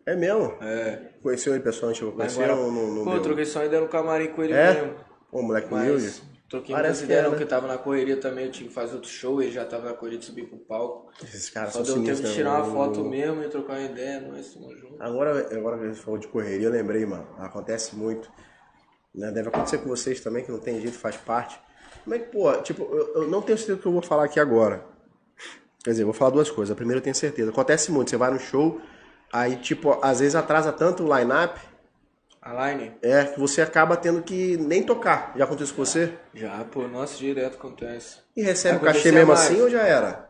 É mesmo? É. Conheceu ele pessoalmente? Mas conhecer agora, ou não, não pô, deu? eu troquei só ainda no camarim com ele É? mesmo. Pô, moleque humilde. Troquei Parece muitas que é, né? eu tava na correria também, eu tinha que fazer outro show, ele já tava na correria de subir pro palco. Esses caras Só deu tempo de tirar né? uma O- foto mesmo e trocar uma ideia, nós tamo junto. Agora, agora que a gente falou de correria, eu lembrei, mano. Acontece muito. Né? Deve acontecer com vocês também, que não tem jeito, faz parte. Como é que, pô, tipo, eu, eu não tenho certeza do que eu vou falar aqui agora. Quer dizer, eu vou falar duas coisas. A primeira eu tenho certeza. Acontece muito, você vai no show, aí, tipo, às vezes atrasa tanto o line-up, A Line? é, que você acaba tendo que nem tocar. Já aconteceu com você? Já, pô, nossa, direto acontece. E recebe o cachê mesmo mais. assim ou já era?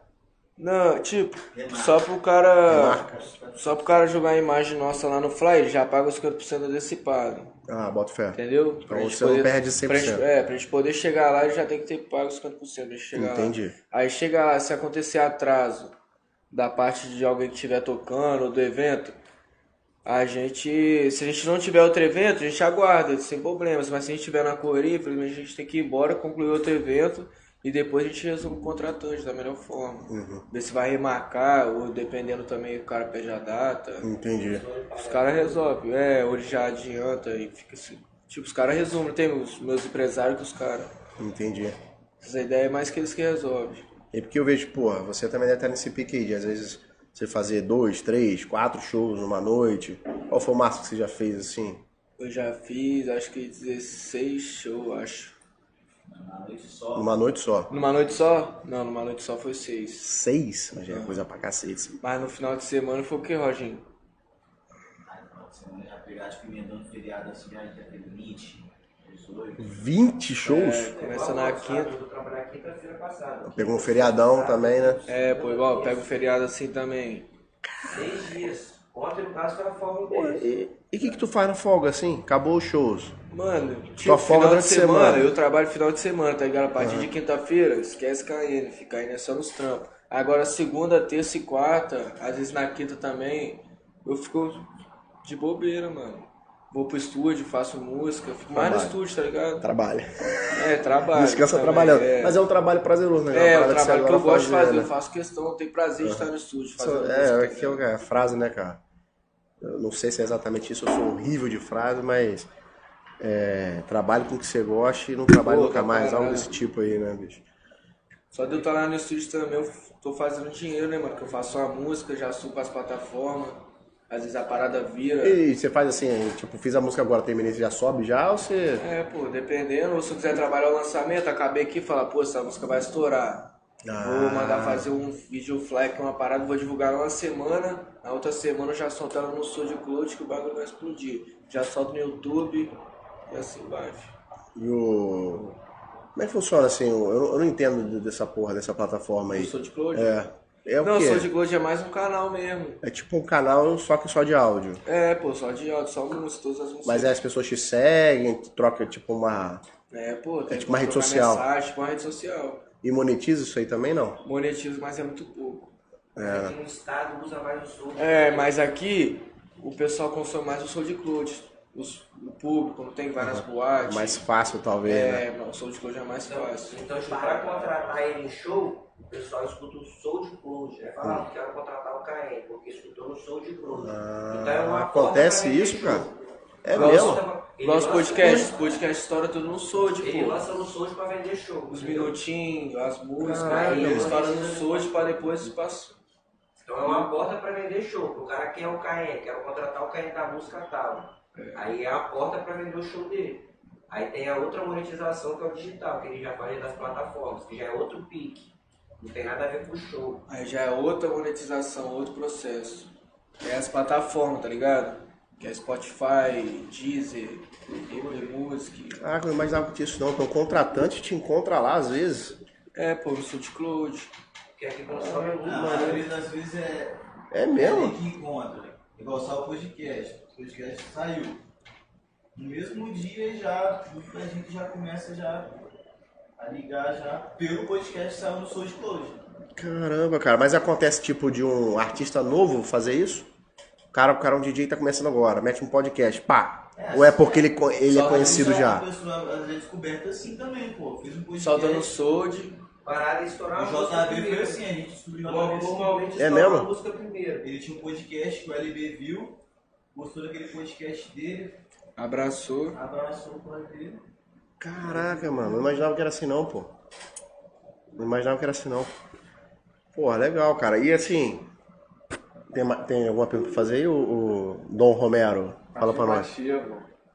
Não, tipo, só pro cara. Só pro cara jogar a imagem nossa lá no Fly, ele já paga os 50% antecipado. Ah, bota fé. Entendeu? Então você não perde 100%. Pra gente, é, pra gente poder chegar lá, ele já tem que ter pago os 50% pra gente chegar Entendi. lá. Aí chega lá, se acontecer atraso da parte de alguém que estiver tocando ou do evento, a gente. Se a gente não tiver outro evento, a gente aguarda, sem problemas. Mas se a gente estiver na correria, infelizmente a gente tem que ir embora, concluir outro evento e depois a gente resume o contratante da melhor forma. Uhum. Ver se vai remarcar, ou dependendo também, o cara pede a data. Entendi. Os caras resolvem, é, ou ele já adianta e fica assim. Tipo, os caras resumem, tem os meus empresários com os caras. Entendi. Essa ideia é mais que eles que resolvem. E porque eu vejo, pô, você também deve estar nesse pique aí, de às vezes você fazer dois, três, quatro shows numa noite. Qual foi o máximo que você já fez assim? Eu já fiz, acho que 16 shows, acho. Na noite só. Numa noite só. Numa noite só? Não, numa noite só foi seis. Seis? Mas já é coisa pra cacete. Mas no final de semana foi o que, Roginho? Aí, final de semana já pegar, tipo, emendando feriado assim, já teve 20, 18. 20 shows? Começa na quinta. Pegou um feriadão também, né? É, pô, igual, pega o feriado assim também. Seis dias. Ontem, no caso, foi a folga. E o que que tu faz na folga assim? Acabou os shows. Mano, Tua tipo, folga final de durante a semana, semana. eu trabalho final de semana, tá ligado? A partir de quinta-feira, esquece KN, fica aí né, só nos trampos. Agora, segunda, terça e quarta, às vezes na quinta também, eu fico de bobeira, mano. Vou pro estúdio, faço música, fico mais no Trabalho. estúdio, tá ligado? Trabalha. É, trabalho. Descansa também, trabalhando. É, Mas é um trabalho prazeroso, né? é o parada você trabalho que eu adora gosto de fazer, né? eu faço questão, eu tenho prazer de estar no estúdio fazendo É, música. é, que é o- é a frase, né, cara? Eu não sei se é exatamente isso, eu sou horrível de frase, mas é, trabalho com o que você gosta e não trabalho Pô, nunca tá mais, algo desse tipo aí, né, bicho? Só de eu estar lá no estúdio também, eu tô fazendo dinheiro, né, mano? Que eu faço uma música, já subo as plataformas. Às vezes a parada vira. E você faz assim, tipo, fiz a música agora, terminei, você já sobe já ou você. É, pô, dependendo. Ou se eu quiser trabalhar o lançamento, acabei aqui e falar, pô, essa música vai estourar. Ah. Vou mandar fazer um vídeo flag, uma parada, vou divulgar uma semana. Na outra semana eu já solto ela no SoundCloud que o bagulho vai explodir. Já solto no YouTube e assim vai. E o. Como é que funciona assim? Eu, eu não entendo dessa porra, dessa plataforma aí. O SoundCloud? É. É o Não, o quê? SoundCloud é mais um canal mesmo. É tipo um canal só que só de áudio. É, pô, só de áudio, só música, todas as músicas. Mas aí as pessoas te seguem, troca tipo uma. É, pô, tem tipo que uma rede social. Mensagem, tipo uma rede social. E monetiza isso aí também não? Monetizo, mas é muito pouco. Aqui no estado usa mais o. É, mas aqui o pessoal consome mais o SoundCloud. Os, o público, não tem várias boates. Mais fácil talvez, né? É, não, o SoundCloud é mais Então, fácil. então para contratar ele em show, o pessoal escuta o SoundCloud. Aí fala, ah, quero contratar o KN, porque escutou no SoundCloud. Ah, então é uma acontece pra isso, cara? É mesmo? Ele lança- podcasts, podcast estoura tudo no Sold, Ele pô. lança no Sound pra vender show. Os minutinhos, as músicas, aí eles mano. param no Sold pra depois passar. Então é uma porta para vender show. O cara quer o KN, quer contratar o KN da música tal. Aí é a porta para vender o show dele. Aí tem a outra monetização que é o digital, que ele já faz das plataformas, que já é outro pique. Não tem nada a ver com o show. Aí já é outra monetização, outro processo. É as plataformas, tá ligado? Que é Spotify, Deezer, Apple Music. Ah, eu não imaginava que tinha isso não. Então o contratante te encontra lá às vezes. É, pô, no SoundCloud. Que é que consome muito. Não, às vezes, às vezes é. É É mesmo? que encontra. Igual só o podcast. O podcast saiu. No mesmo dia já a gente já começa já a ligar já pelo podcast saiu no SoundCloud. Caramba, cara. Mas acontece tipo de um artista novo fazer isso? O cara, o cara é um DJ tá começando agora, mete um podcast, pá. Ou é porque ele, ele é conhecido é já? pessoa vezes descoberta assim também, pô. Fiz um podcast. Solta no Sold. Parar e estourar O a música JB foi primeiro. assim, a gente descobriu assim. Normalmente É mesmo? a música primeiro. Ele tinha um podcast que o LB viu, gostou daquele podcast dele, Abraçou. abraçou o pai dele. Caraca, mano. Não imaginava que era assim não, pô. Não imaginava que era assim não. Porra, legal, cara. E assim, tem, tem alguma pergunta pra fazer aí, o, o Dom Romero? Fala pra nós.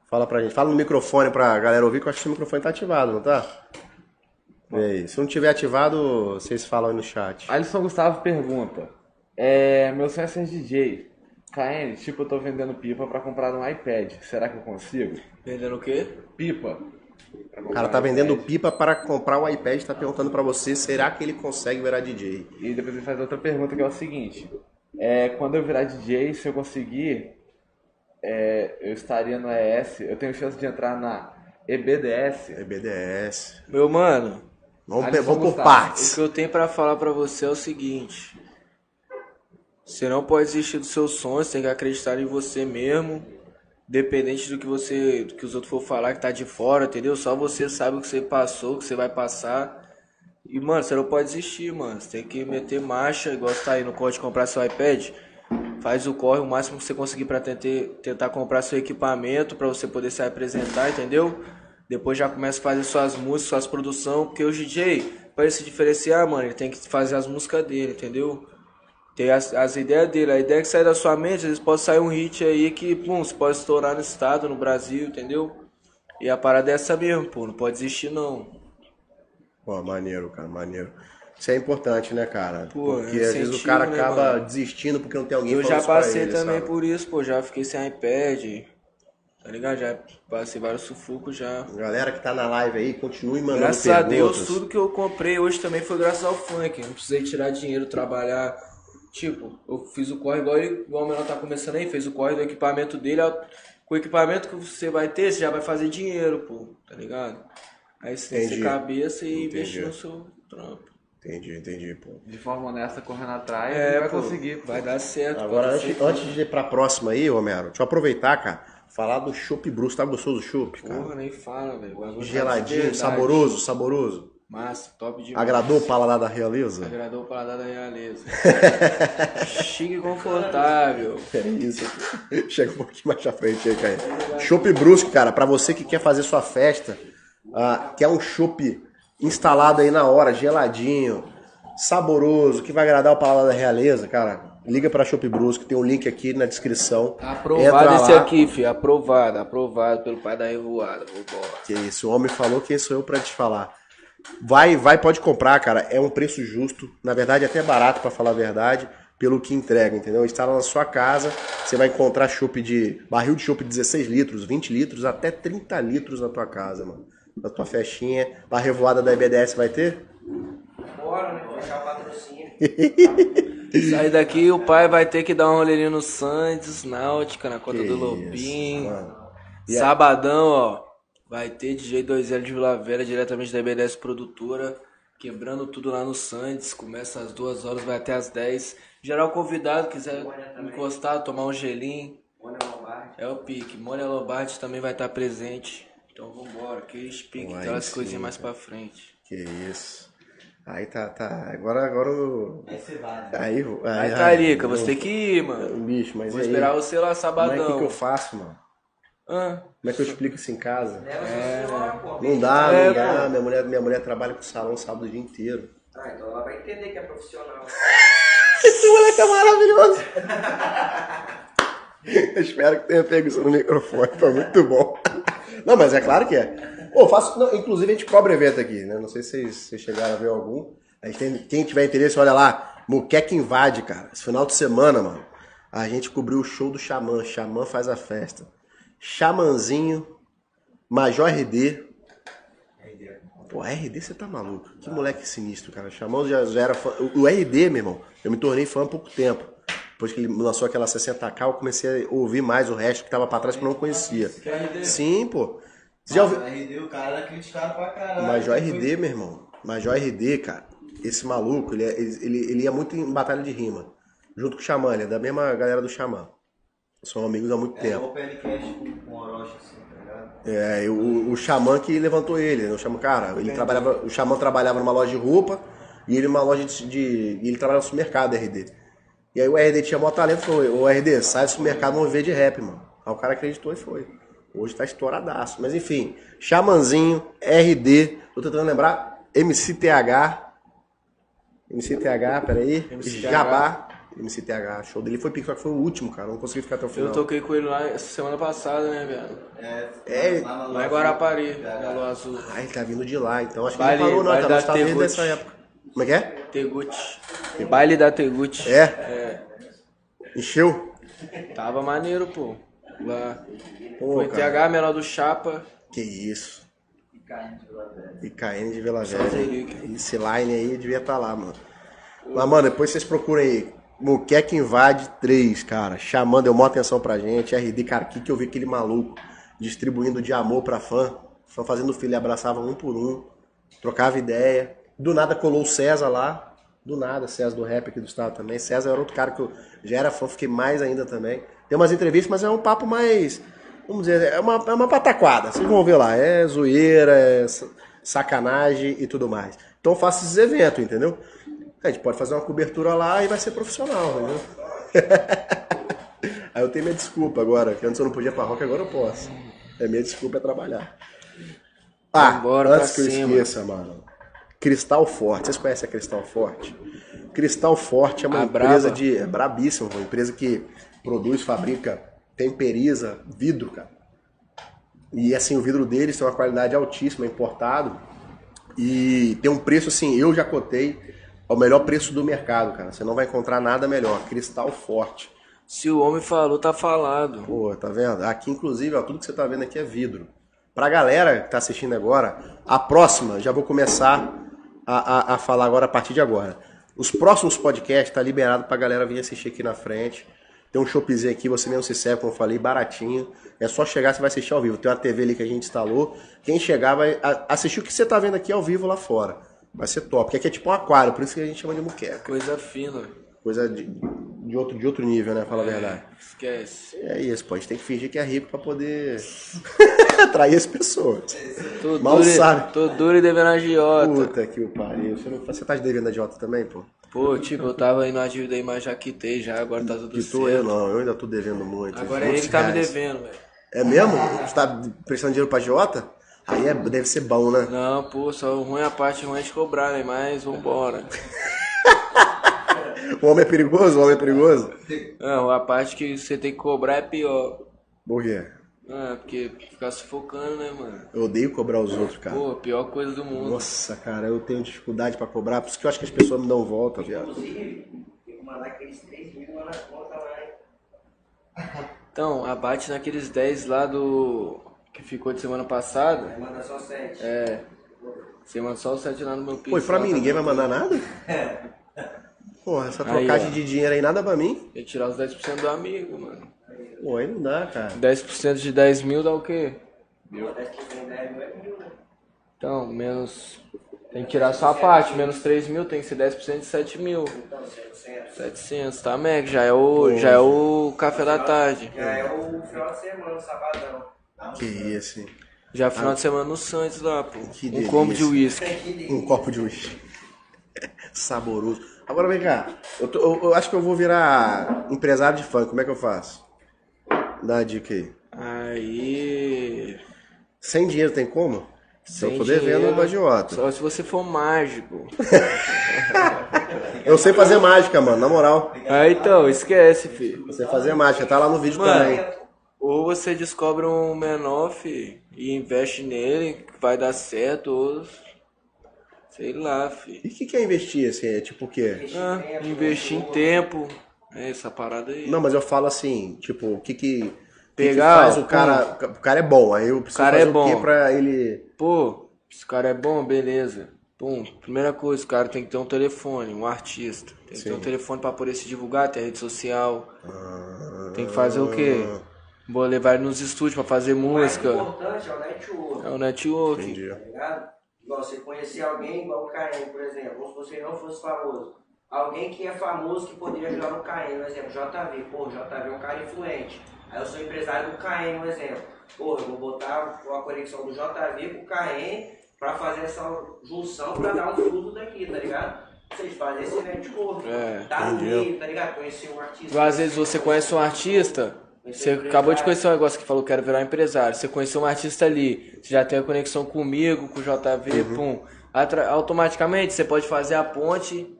Fala pra gente. Fala no microfone pra galera ouvir, que eu acho que o microfone tá ativado, não tá? Vê aí. Se não tiver ativado, vocês falam aí no chat. Alisson Gustavo pergunta: é, Meu sonho é ser DJ. KN, tipo, eu tô vendendo pipa pra comprar um iPad. Será que eu consigo? Vendendo o quê? Pipa. O cara tá vendendo iPad. pipa para comprar o iPad, tá perguntando pra você, será que ele consegue virar DJ? E depois ele faz outra pergunta que é o seguinte: é, Quando eu virar DJ, se eu conseguir, é, eu estaria no ES, eu tenho chance de entrar na EBDS. É BDS. Meu mano, Vamos, Alisson vamos por Gustavo, o partes. que eu tenho pra falar pra você é o seguinte. Você não pode desistir dos seus sonhos, tem que acreditar em você mesmo. Dependente do que você, do que os outros for falar que tá de fora, entendeu? Só você sabe o que você passou, o que você vai passar. E, mano, você não pode desistir, mano. Você tem que meter marcha, igual você tá aí no corre de comprar seu iPad. Faz o corre o máximo que você conseguir pra tentar, tentar comprar seu equipamento, pra você poder se apresentar, entendeu? Depois já começa a fazer suas músicas, suas produções, porque o DJ, pra ele se diferenciar, mano, ele tem que fazer as músicas dele, entendeu? Tem as, as ideias dele, a ideia que sai da sua mente, às vezes pode sair um hit aí que, pum, você pode estourar no estado, no Brasil, entendeu? E a parada é essa mesmo, pô, não pode desistir não. Pô, maneiro, cara, maneiro. Isso é importante, né, cara? Pô, porque é às vezes o cara né, acaba mano? desistindo porque não tem alguém Eu já passei ele, também sabe? por isso, pô, já fiquei sem iPad, tá ligado? Já passei vários sufocos já. Galera que tá na live aí, continue mandando Graças a perguntas. Deus, tudo que eu comprei hoje também foi graças ao funk. Não precisei tirar dinheiro, trabalhar. Tipo, eu fiz o corre igual, ele- igual o menor tá começando aí, fez o corre do equipamento dele. Com o equipamento que você vai ter, você já vai fazer dinheiro, pô, tá ligado? Aí você tem que Entendi. ter cabeça e Entendi. investir no seu trampo. Entendi, entendi, pô. De forma honesta, correndo atrás, É, vai pô, conseguir. pô. Vai dar certo. Agora, antes, ser. antes de ir pra próxima aí, Romero, deixa eu aproveitar, cara, falar do Chopp Bruce. Tá gostoso o Chopp, cara? Porra, nem fala, velho. Tá Geladinho, saboroso, saboroso. Massa, top demais. Agradou o paladar da realeza? Agradou o paladar da realeza. Chique e confortável. É isso. Chega um pouquinho mais à frente aí, cara. Chopp Brusque, cara, pra você que quer fazer sua festa, ah, quer um chopp instalado aí na hora, geladinho, saboroso, que vai agradar o paladar da realeza, cara, liga pra Shop Brusco, tem um link aqui na descrição. Aprovado esse aqui, filho. Aprovado, aprovado pelo pai da revoada. Vambora. Que isso, o homem falou, quem sou eu pra te falar? Vai, vai, pode comprar, cara. É um preço justo. Na verdade, até barato, pra falar a verdade, pelo que entrega, entendeu? Instala na sua casa, você vai encontrar chopp de. barril de chopp de 16 litros, 20 litros, até 30 litros na tua casa, mano. Na tua festinha. A revoada da EBDS vai ter? Bora, né? Fechar patrocínio. Sair daqui, o pai vai ter que dar um roleirinho no Santos, Náutica, na conta Que do Lobinho. Sabadão, ó. Vai ter DJ 2L de Vila Velha, diretamente da BDS Produtora. Quebrando tudo lá no Santos. Começa às 2 horas, vai até às 10. Geral convidado, quiser encostar, tomar um gelinho. Mônia Lombardi. É o pique. Mônia Lombardi também vai estar presente. Então vambora, que pique, Aí aquelas sim, coisinhas mais pra frente. Que isso. Aí tá, tá. Agora, agora o. Aí você vai. né? Aí, aí, Aí, Carica, você tem que ir, mano. Bicho, mas Vou aí, esperar você lá Mas o que, sabadão. que eu faço, mano? Hã? Como é que eu explico isso em casa? Pô. Não dá, É, não dá. pô. Minha mulher, minha mulher trabalha com salão sábado o dia inteiro. Ah, então ela vai entender que é profissional. Esse moleque é maravilhoso. Eu espero que tenha pego isso no microfone, foi muito bom. Não, mas é claro que é. Pô, faço, não, inclusive a gente cobra evento aqui, né? Não sei se vocês, vocês chegaram a ver algum. A gente tem, quem tiver interesse, olha lá. Muqueca Invade, cara. Esse final de semana, mano, a gente cobriu o show do Xamã. Xamã faz a festa. Xamanzinho, Major RD. Pô, RD você tá maluco. Que moleque sinistro, cara. Xamã já, já era fã. O, o RD, meu irmão, eu me tornei fã há pouco tempo. Depois que ele lançou aquela 60k, eu comecei a ouvir mais o resto que tava pra trás que eu não conhecia. Sim, pô. Você já ouviu? RD, o cara era criticado pra caralho. Major RD, meu irmão. Major RD, cara. Esse maluco, ele, é- ele, ele, ele ia muito em batalha de rima. Junto com o Xamã, ele é da mesma galera do Xamã. São amigos há muito É tempo. igual o PLCast com, com Orochi, assim, tá ligado? É, e o, o Xamã que levantou ele, né? O Xamã, cara, ele trabalhava, o Xamã trabalhava numa loja de roupa e ele numa loja de. de- e ele trabalhava no supermercado, RD. E aí o RD tinha maior talento, falou, ô RD, sai do supermercado, vamos ver de rap, mano. Aí o cara acreditou e foi. Hoje tá estouradaço. Mas enfim, Xamanzinho, RD, tô tentando lembrar, MCTH. MCTH, peraí. MCTH. Jabá. MCTH, show dele foi pique, só que foi o último, cara. Não consegui ficar até o final. Eu toquei com ele lá semana passada, né, velho? É, É, lá em Guarapari, Galo Azul. Ah, ele tá vindo de lá, então acho que Baile- ele parou, não, tá Estados Unidos Tegut. nessa época. Como é que é? Tegut. Baile da Tegut. É? É. Encheu? Tava maneiro, pô. Lá. Pô, Foi cara. TH, menor do Chapa. Que isso. IKN de Vila Velha. Esse line aí devia estar lá, mano. Mas, mano, depois vocês procurem aí. Muqueca Invade 3, cara. Chamando, deu maior atenção pra gente. RD, cara, que que eu vi aquele maluco distribuindo de amor pra fã. Fã fazendo filho, abraçava um por um. Trocava ideia. Do nada colou o César lá. Do nada, César do rap aqui do estado também. César era outro cara que eu já era fã, fiquei mais ainda também. Tem umas entrevistas, mas é um papo mais. Vamos dizer, é uma, é uma pataquada. Vocês vão ver lá. É zoeira, é sa- sacanagem e tudo mais. Então eu faço esses eventos, entendeu? A gente pode fazer uma cobertura lá e vai ser profissional, entendeu? Aí eu tenho minha desculpa agora, que antes eu não podia ir pra rock, agora eu posso. É minha desculpa é trabalhar. Ah, Vambora antes que eu cima. esqueça, mano. Cristal Forte. Vocês conhecem a Cristal Forte? Cristal Forte é uma A empresa braba. de. É brabíssima, uma empresa que produz, fabrica, temperiza vidro, cara. E assim, o vidro deles tem uma qualidade altíssima, é importado. E tem um preço assim, eu já cotei, é o melhor preço do mercado, cara. Você não vai encontrar nada melhor. Cristal Forte. Se o homem falou, tá falado. Pô, tá vendo? Aqui, inclusive, ó, tudo que você tá vendo aqui é vidro. Pra galera que tá assistindo agora, a próxima, já vou começar a, a, a falar agora a partir de agora. Os próximos podcasts tá liberado pra galera vir assistir aqui na frente. Tem um shopzinho aqui, você mesmo se serve, como eu falei, baratinho. É só chegar, você vai assistir ao vivo. Tem uma TV ali que a gente instalou. Quem chegar vai assistir o que você tá vendo aqui ao vivo lá fora. Vai ser top. Porque aqui é tipo um aquário, por isso que a gente chama de muqueca. Coisa fina. Coisa de, de, outro, de outro nível, né? Fala a verdade. Esquece. É isso, pô. A gente tem que fingir que é rico pra poder atrair as pessoas. Tô Mal duro, sabe. tô duro e devendo agiota. Puta que o pariu. Você, não, você tá de devendo a Jota também, pô? Pô, tipo, eu tava indo na dívida aí, mas já quitei já, agora tá tudo Quitou certo. eu não, eu ainda tô devendo muito. Agora é ele que tá me reais. devendo, velho. É mesmo? Você tá prestando dinheiro pra Jota? Aí é, deve ser bom, né? Não, pô, só ruim é a parte ruim é de cobrar, né? Mas vambora. O homem é perigoso? O homem é perigoso? Não, a parte que você tem que cobrar é pior. Por quê? Ah, porque ficar sufocando, né, mano? Eu odeio cobrar os outros, cara. Pô, pior coisa do mundo. Nossa, cara, eu tenho dificuldade pra cobrar, por isso que eu acho que as pessoas me dão volta, viado. Inclusive, que mandar aqueles 3 mil lá na conta lá? Então, abate naqueles 10 lá do. Que ficou de semana passada. Aí manda só 7. É. Você manda só o 7 lá no meu piso. Pô, e pra mim, tá ninguém vai mandar nada? Porra, essa Aí, trocagem ó. de dinheiro aí, nada pra mim? Tem que tirar os 10% do amigo, mano. Pô, aí não dá, cara. 10% de 10 mil dá o quê? Meu. 10 que tem 10 mil é mil, né? Então, menos. Tem que tirar só a parte, menos 3 mil, tem que ser 10% de 7 mil. Então, 700. 700, tá, Mac? Já é o, já é o café da tarde. Já é o final de semana, o sabadão. Que isso, hein? Já é final de semana no Santos lá, pô. Que um combo de delícia. uísque. Um copo de uísque. Saboroso. Agora vem cá, eu, tô- eu- eu acho que eu vou virar empresário de funk, como é que eu faço? Dá uma dica aí. Aí. Sem dinheiro tem como? Se eu sem tô devendo uma agiota. Só se você for mágico. Eu sei fazer mágica, mano, na moral. Aí então, esquece, filho. Sei fazer mágica, tá lá no vídeo Mano, também. Ou você descobre um menor, fi, e investe nele, que vai dar certo, ou. Sei lá, fi. E o que, que é investir, assim? É tipo o quê? Ah, investir em tempo. É essa parada aí. Não, mas eu falo assim, tipo, o que que, o que que Pegar, faz o cara... O cara é bom, aí eu preciso cara fazer é o quê bom. pra ele... Pô, esse cara é bom, beleza. Pum, primeira coisa, o cara tem que ter um telefone, um artista. Tem que ter um telefone pra poder se divulgar, ter rede social. Tem que fazer o quê? Vou levar ele nos estúdios pra fazer O música. mais importante é o network. É o network. Entendi. tá ligado? Igual você conhecer alguém igual o Caim, por exemplo, ou se você não fosse famoso. Alguém que é famoso que poderia ajudar no Caim, por exemplo, JV. Pô, o JV é um cara influente. Aí eu sou empresário do Caim, por exemplo. Pô, eu vou botar uma conexão do JV com o Caim pra fazer essa junção pra dar um fruto daqui, tá ligado? Vocês fazem esse network. É, tá no entendeu? meio, tá ligado? Conhecer um artista. Às vezes você conhece um artista, você acabou de conhecer um negócio que falou que quero virar empresário. Você conheceu um artista ali, você já tem a conexão comigo, com o JV, pum. Atra- automaticamente você pode fazer a ponte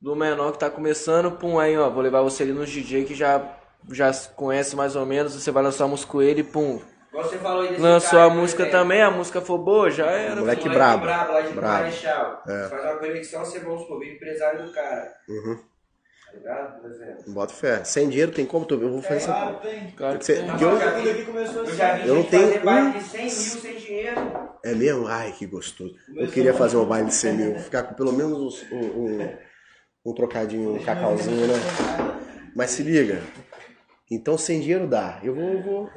do menor que tá começando, pum, aí ó, vou levar você ali no DJ que já, já conhece mais ou menos, você vai lançar a música com ele, pum. Você falou aí desse Lançou cara, a música exemplo. também, a música for boa, já era. Moleque filho. brabo. brabo, lá de brabo. Marechal. É. Faz uma conexão, você vamos supor, empresário do cara. Uhum. Tá ligado? Por exemplo. Bota fé. Sem dinheiro tem como? tu- Eu vou fazer Ah, essa... tem. Claro que Você- tem. que eu- começou Eu não tenho baile de 100 mil sem dinheiro. É mesmo? Ai, que gostoso. Eu queria fazer um baile de 100 mil. Ficar com pelo menos um, um, um trocadinho, um cacauzinho, né? Mas se liga. Então sem dinheiro dá. Eu vou... vou...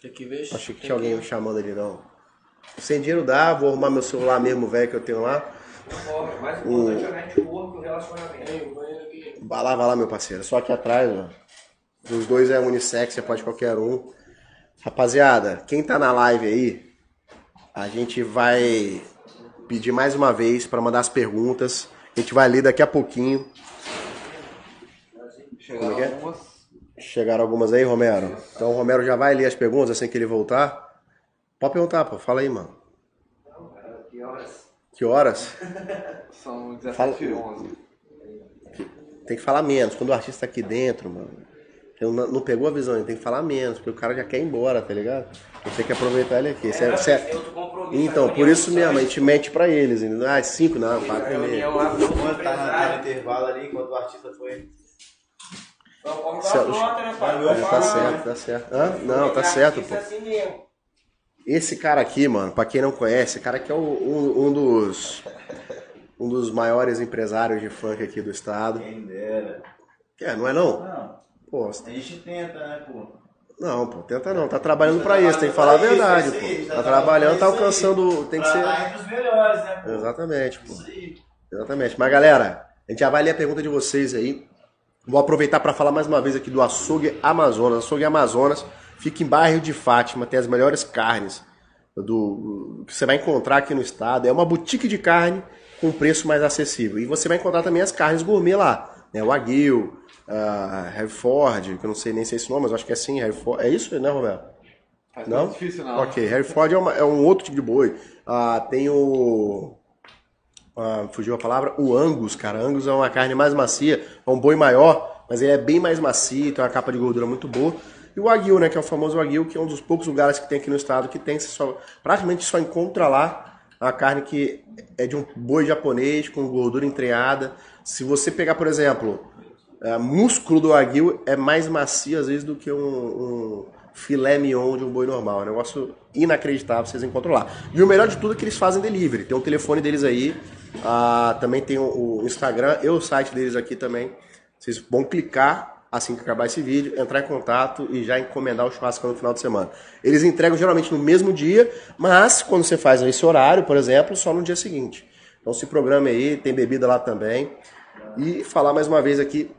Tem que ver. Achei que tinha alguém me chamando ali, não. Sem dinheiro dá, vou arrumar meu celular mesmo, velho, que eu tenho lá. Mais importante é o network, o relacionamento. Vai lá, vai lá, meu parceiro. Só aqui atrás, ó. Os dois é unissex, você pode qualquer um. Rapaziada, quem tá na live aí, a gente vai pedir mais uma vez para mandar as perguntas. A gente vai ler daqui a pouquinho. Chegaram que é? algumas. Chegaram algumas aí, Romero? Então o Romero já vai ler as perguntas assim que ele voltar. Pode perguntar, pô. Fala aí, mano. Que horas? Que horas? São 17 Fala- e 11. Tem que falar menos. Quando o artista tá aqui dentro, mano, não não pegou a visão, ele tem que falar menos, porque o cara já quer ir embora, tá ligado? Você tem que aproveitar ele aqui. É, cê- tem outro compromisso, Então, por isso mesmo, a gente mente pra eles. entendeu? Ah, cinco não, quatro meio. Reunião lá com o Quando tá naquele empresário. intervalo ali, enquanto o artista foi. Então, tá nota, né, pai? É, tá certo, tá certo. Hã? Não, tá certo, pô. Assim. Esse cara aqui, mano, pra quem não conhece, esse cara aqui é o- um, um dos um dos maiores empresários de funk aqui do estado. Quem dera. É, não é não? Não, Pô, a gente tenta, né, pô? não, pô, tenta não. Tá trabalhando pra isso, tem que falar a verdade, Isso pô. tá Tá trabalhando, tá alcançando, tem que ser... melhores, né, pô? Exatamente, pô. Exatamente. Mas galera, a gente já vai ler a pergunta de vocês aí. Vou aproveitar para falar mais uma vez aqui do Açougue Amazonas. Açougue Amazonas fica em bairro de Fátima, tem as melhores carnes do que você vai encontrar aqui no estado. É uma boutique de carne com preço mais acessível. E você vai encontrar também as carnes gourmet lá, né? O Aguil, a Hereford, que eu não sei nem se é esse nome, mas acho que é assim, Hereford. É isso, né, Roberto? Faz Não? mais difícil não. Ok, Hereford é, uma- é um outro tipo de boi. Ah, tem o. ah, fugiu a palavra? O Angus, cara. Angus é uma carne mais macia, é um boi maior, mas ele é bem mais macio, tem uma capa de gordura muito boa. E o Wagyu, né, que é o famoso Wagyu, que é um dos poucos lugares que tem aqui no estado que tem, você só, praticamente só encontra lá a carne que é de um boi japonês com gordura entreada. Se você pegar, por exemplo, é, músculo do Wagyu é mais macio às vezes do que um, um filé mignon de um boi normal. É um negócio inacreditável, vocês encontram lá. E o melhor de tudo é que eles fazem delivery. Tem o telefone deles aí, ah, também tem o, o Instagram e o site deles aqui também. Vocês vão clicar assim que acabar esse vídeo, entrar em contato e já encomendar o churrasco no final de semana. Eles entregam geralmente no mesmo dia, mas quando você faz esse horário, por exemplo, só no dia seguinte. Então se programe aí, tem bebida lá também. E falar mais uma vez aqui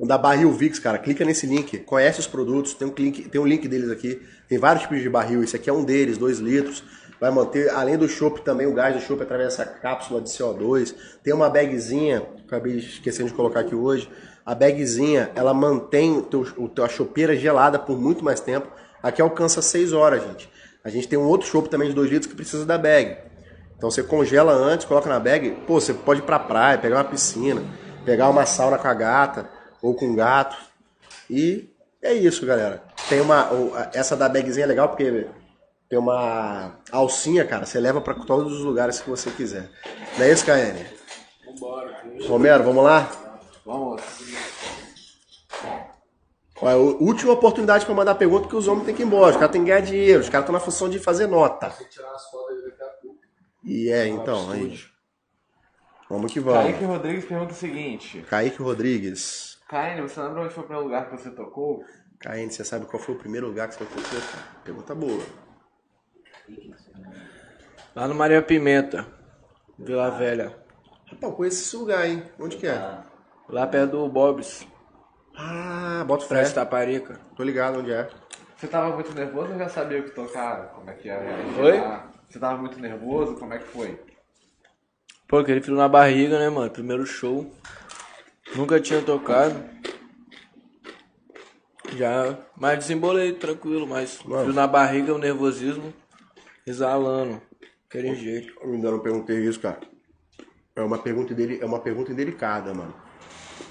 da Barril Vix, cara, clica nesse link, conhece os produtos, tem um link, tem um link deles aqui, tem vários tipos de barril, esse aqui é um deles, 2 litros, vai manter, além do chopp também, o gás do chopp através dessa cápsula de CO2, tem uma bagzinha, acabei esquecendo de colocar aqui hoje, a bagzinha, ela mantém o teu, o teu, a chopeira gelada por muito mais tempo, aqui alcança 6 horas, gente. A gente tem um outro chopp também de 2 litros que precisa da bag, então você congela antes, coloca na bag, pô, você pode ir pra praia, pegar uma piscina, pegar uma sauna com a gata, ou com gato. E é isso, galera. Tem uma. o- Essa da bagzinha é legal porque tem uma alcinha, cara. Você leva pra todos os lugares que você quiser. Não é isso, KN? Vambora. Romero, vamos lá? Vamos. Ó, é a última oportunidade pra mandar pergunta porque os homens têm que ir embora. Os caras têm que ganhar dinheiro. Os caras estão na função de fazer nota. Tirar as fotos. E é, então, aí. Vamos que vamos. Kaique Rodrigues pergunta o seguinte. Kaique Rodrigues. Kaine, você lembra onde foi o primeiro lugar que você tocou? KN, você sabe qual foi o primeiro lugar que você foi? cara? Pergunta boa. Lá no Maria Pimenta, Vila Velha. Rapaz, conheço esse lugar, hein? Onde que é? Lá perto do Bob's, Ah, bota fé. De Taparica. Tô ligado onde é. Você tava muito nervoso ou já sabia o que tocar? Como é que era? Oi? Você tava muito nervoso? Como é que foi? Pô, aquele frio na barriga, né, mano? Primeiro show. Nunca tinha tocado. Já. Mas desembolei tranquilo, mas Mano. frio na barriga, o nervosismo exalando. Aquele jeito. Eu ainda não perguntei isso, cara. É uma pergunta dele, é uma pergunta indelicada, mano.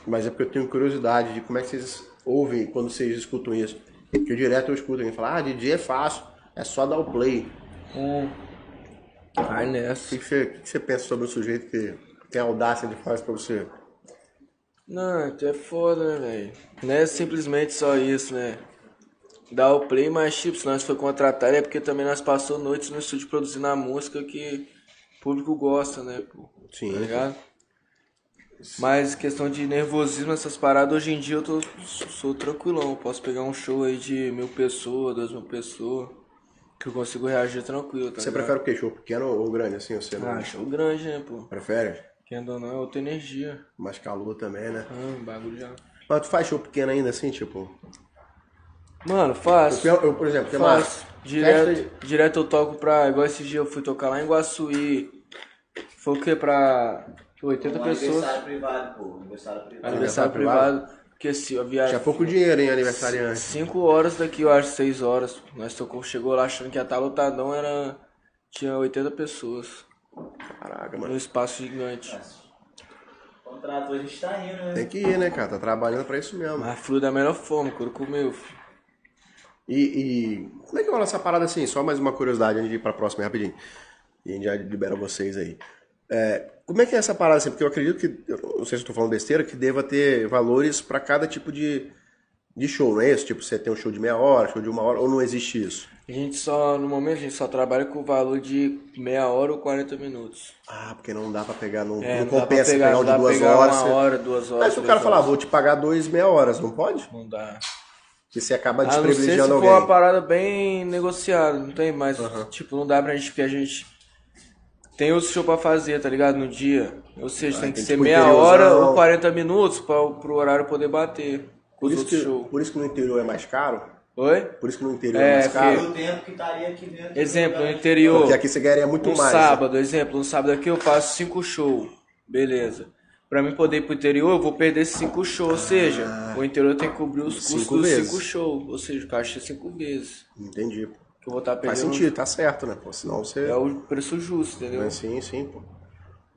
Mas é porque eu tenho curiosidade de como é que vocês ouvem quando vocês escutam isso. Porque direto eu escuto alguém falar, ah, DJ é fácil, é só dar o play. Vai O nessa. que, que você, o que que você pensa sobre o sujeito que tem a audácia de fazer isso pra você? Não, até foda, né, velho? Não é simplesmente só isso, né? Dar o play, mas tipo, se nós for contratar é porque também nós passou noites no estúdio produzindo a música que o público gosta, né, pô? Sim. Tá ligado? Mas questão de nervosismo, essas paradas, hoje em dia eu tô, sou tranquilão. Posso pegar um show aí de mil pessoas, duas mil pessoas, que eu consigo reagir tranquilo, tá Você ligado? prefere o quê? Show pequeno ou grande assim? Você não Ah, show grande, né, pô? prefere? Quem ou não é outra energia. Mais calor também, né? Ah, bagulho já. Mas tu faz show pequeno ainda assim, tipo? Mano, faço. Eu, eu, por exemplo, tem Faço. festa Direto, direto eu toco pra. Igual esse dia eu fui tocar lá em Guaçuí. Foi o quê? Pra 80 Um pessoas. aniversário privado, pô. Aniversário privado. Aniversário privado? Porque se a viagem. Tinha pouco dinheiro, hein, aniversariante. 5 horas daqui, eu acho, 6 horas. Nós tocou, chegou lá achando que ia estar lotadão, era. Tinha 80 pessoas. Caraca, Num mano. espaço gigante. Contratou, a gente tá indo, né? Tem que ir, né, cara? Tá trabalhando pra isso mesmo. Mas flui da melhor forma, couro comeu, filho. E, e como é que rola essa parada assim? Só mais uma curiosidade antes de ir pra próxima rapidinho. E a gente já libera vocês aí. É, como é que é essa parada assim? Porque eu acredito que, eu não sei se eu tô falando besteira, que deva ter valores pra cada tipo de, de show, não é isso? Tipo, você tem um show de meia hora, show de uma hora, ou não existe isso? A gente só, no momento, a gente só trabalha com o valor de meia hora ou 40 minutos. Ah, porque não dá pra pegar, não, É, não pra compensa pegar, não um de duas pegar horas. Uma você- hora, duas horas. Mas se o cara falar, horas. vou te pagar dois meia horas, não pode? Não dá. Porque você acaba A não ser se desprivilegiando for alguém. uma parada bem negociada, não tem mais. Tipo, não dá pra gente, porque a gente tem outro show pra fazer, tá ligado? No dia. Ou seja, Ah, tem que ser meia hora ou 40 minutos pra, pro horário poder bater com Por os isso, outros que, shows. por isso que no interior é mais caro? Oi? Por isso que no interior é, É, mais caro? O tempo que estaria aqui dentro. Exemplo, no interior. Porque aqui você ganharia muito um mais. né? sábado, exemplo, um sábado aqui eu faço cinco shows. Beleza. Pra mim poder ir pro interior, eu vou perder esses cinco shows. Ou seja, o interior tem que cobrir os custos Cinco dos cinco shows. Ou seja, o caixa é cinco vezes. Entendi. que eu vou estar Faz perdendo. sentido, tá certo, né? Pô, senão você. É o preço justo, entendeu? Mas Sim, sim, pô.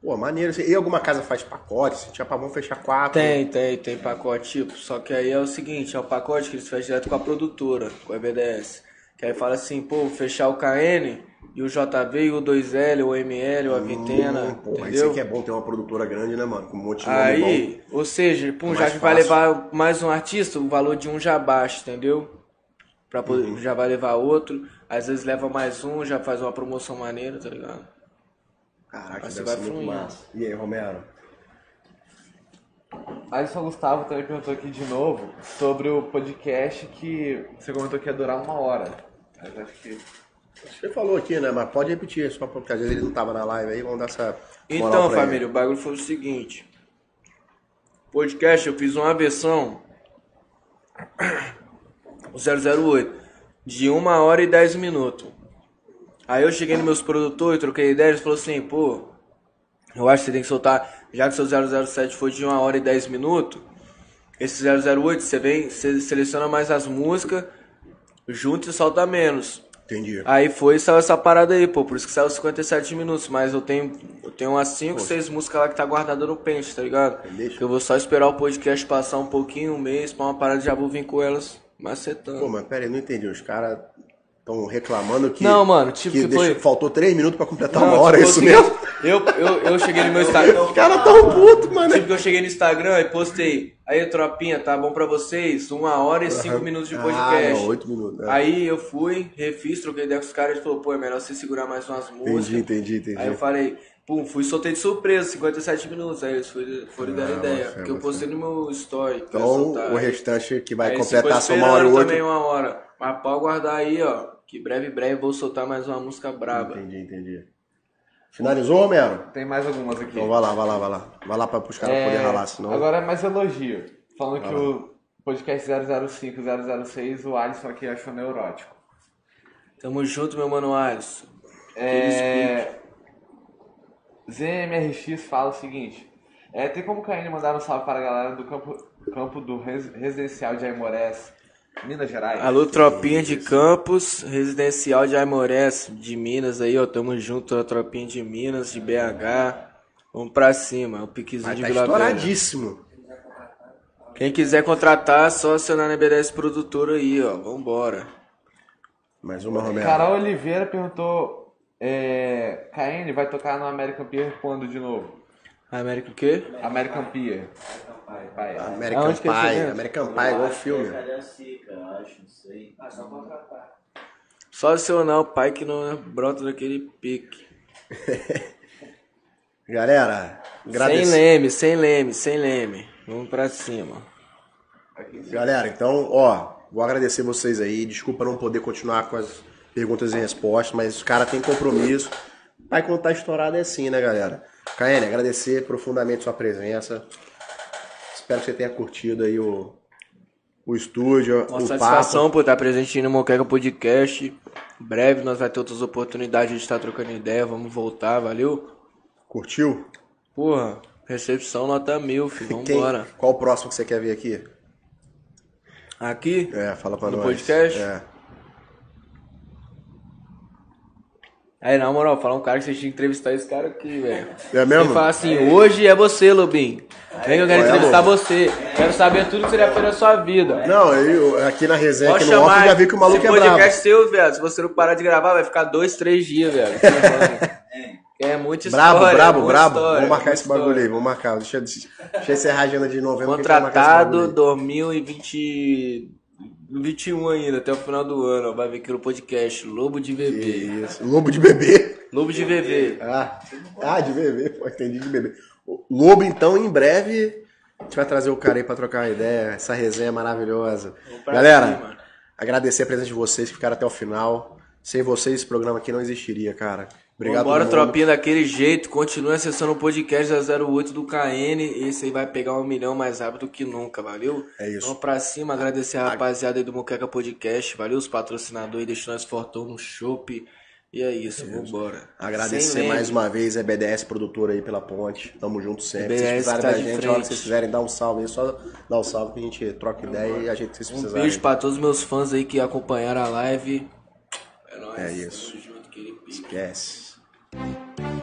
Pô, maneiro. E alguma casa faz pacote? Se tinha pra fechar quatro. Tem, tem, tem pacote tipo. Só que aí é o seguinte, é o pacote que eles fecham direto com a produtora, com a BDS. Que aí fala assim, pô, fechar o KN e o JV e o 2L, o ML, o Avitena, Hum, pô, isso entendeu? aí que é bom ter uma produtora grande, né, mano? Com um monte de nome bom. Aí, ou seja, pum, já Mais que vai levar mais um artista, o valor de um já baixa, entendeu? Pra poder, Uhum. Já vai levar outro, às vezes leva mais um, já faz uma promoção maneira, tá ligado? Caraca, Aí você vai fluindo. massa. E aí, Romero? Alisson Gustavo também perguntou aqui de novo sobre o podcast que você comentou que ia durar uma hora. Mas acho que. Você falou aqui, né? Mas pode repetir, só porque às vezes ele não tava na live aí, vamos dar essa. moral Então, pra família, o bagulho foi o seguinte. Podcast, eu fiz uma versão 008 de 1 hora e 10 minutos. Aí eu cheguei nos meus produtores, troquei ideia, eles falaram assim, pô, eu acho que você tem que soltar, já que seu 007 foi de 1 hora e 10 minutos, esse 008 você vem, você seleciona mais as músicas, junta e solta menos. Entendi. Aí foi e saiu essa parada aí, pô. Por isso que saiu 57 minutos. Mas eu tenho, eu tenho umas 5, 6 músicas lá que tá guardada no pente, tá ligado? Deixa. Que eu vou só esperar o podcast passar um pouquinho, um mês, pra uma parada já vou vir com elas Pô, macetando. mas pera aí, não entendi. Os caras estão reclamando que. Não, mano, tipo, que que deixou- foi- faltou três minutos pra completar Não, uma hora, é tipo isso assim, mesmo? Eu, eu, eu cheguei no meu Instagram. Os caras tão putos, mano. Tipo que eu cheguei no Instagram e postei. Aí, tropinha, tá bom pra vocês? Uma hora e cinco minutos de Ah, podcast. não, oito minutos. é. Aí eu fui, refiz, troquei ideia com os caras e falou, pô, é melhor você segurar mais umas músicas. Entendi, entendi, entendi. Aí eu falei, pum, fui soltei de surpresa, 57 minutos. Aí eles foram, foram dar Ah, ideia. boa fé, porque eu postei no meu story. Então, o restante que vai aí completar só uma hora esperando outra. também uma hora. Mas pode guardar aí, ó. Que breve, breve vou soltar mais uma música braba. Entendi, entendi. Finalizou, Romero? Tem mais algumas aqui. Então vai lá, vai lá, vai lá. Vai lá pra os caras É, poderem ralar, senão. Agora é mais elogio. Falando que o podcast 005 006, o Alisson aqui achou neurótico. Tamo junto, meu mano Alisson. É... ZMRX fala o seguinte. É, tem como o KN mandar um salve para a galera do campo, campo do res- residencial de Aimorés, Minas Gerais? Alô, tropinha de Campos, residencial de Aimorés, de Minas aí, ó. Tamo junto, a tropinha de Minas, de BH. Vamos pra cima, o piquezinho Mas de tá Vila Velha. estouradíssimo. Quem quiser contratar, é só acionar na BDS Produtora aí, ó. Vambora. Mais uma, Romero. Carol Oliveira perguntou: é, KN vai tocar no American Pier quando de novo? América o quê? American Pier. American é Pie. evento? American Pie, igual o filme. Eu não. Só acionar o pai que não brota daquele pique. Galera, Sem agradecer. leme, sem leme, sem leme. Vamos pra cima. Galera, então, ó, vou agradecer vocês aí. Desculpa não poder continuar com as perguntas e respostas, mas os caras têm compromisso. Vai quando tá estourado é assim, né, galera? Caene, agradecer profundamente sua presença. Espero que você tenha curtido aí o, o estúdio, Uma o satisfação papo. por estar presente no Moqueca Podcast. Em breve nós vamos ter outras oportunidades de estar trocando ideia. Vamos voltar, valeu? Curtiu? Porra, recepção nota mil, filho. Quem- Vambora. Qual o próximo que você quer ver aqui? Aqui, É, fala pra No nós. podcast? É. Aí, na moral, falar um cara que você tinha que entrevistar esse cara aqui, velho. É mesmo? Você fala assim, hoje é você, Lobinho. Vem que eu quero entrevistar é você. Quero saber tudo que você já fez na sua vida. Não, eu, aqui na resenha, Pode aqui no off, já vi que o maluco é brabo. Esse podcast seu, velho. Se você não parar de gravar, vai ficar dois, três dias, velho. É, é muito história. É brabo, brabo, brabo. Vamos vou marcar esse história. bagulho aí, vou marcar. Deixa, deixa eu encerrar a agenda de novembro. Contratado 2022. No 21 ainda, até o final do ano, vai ver aqui no podcast Lobo de Bebê. Isso. Lobo de Bebê? Lobo de Bebê. Ah, ah de bebê, pô, entendi de bebê. Lobo, então, em breve, a gente vai trazer o cara aí pra trocar uma ideia, essa resenha maravilhosa. Galera, cima. agradecer a presença de vocês que ficaram até o final. Sem vocês, esse programa aqui não existiria, cara. Obrigado, Vambora, mundo. tropinha, daquele jeito. Continue acessando o podcast da 08 do KN. Esse aí vai pegar um milhão mais rápido que nunca, valeu? É isso. Vamos pra cima, agradecer a rapaziada aí do Moqueca Podcast. Valeu os patrocinadores deixando nós fortão no chopp. E é isso, vambora. Agradecer Sem mais uma vez a BDS produtora aí pela ponte. Tamo junto sempre. Se vocês precisarem tá da gente, a hora que frente. vocês quiserem dar um salve aí, só dá um salve que a gente troca ideia e a gente, se vocês Um beijo pra todos os meus fãs aí que acompanharam a live. É nóis. É isso. Junto. Esquece. え?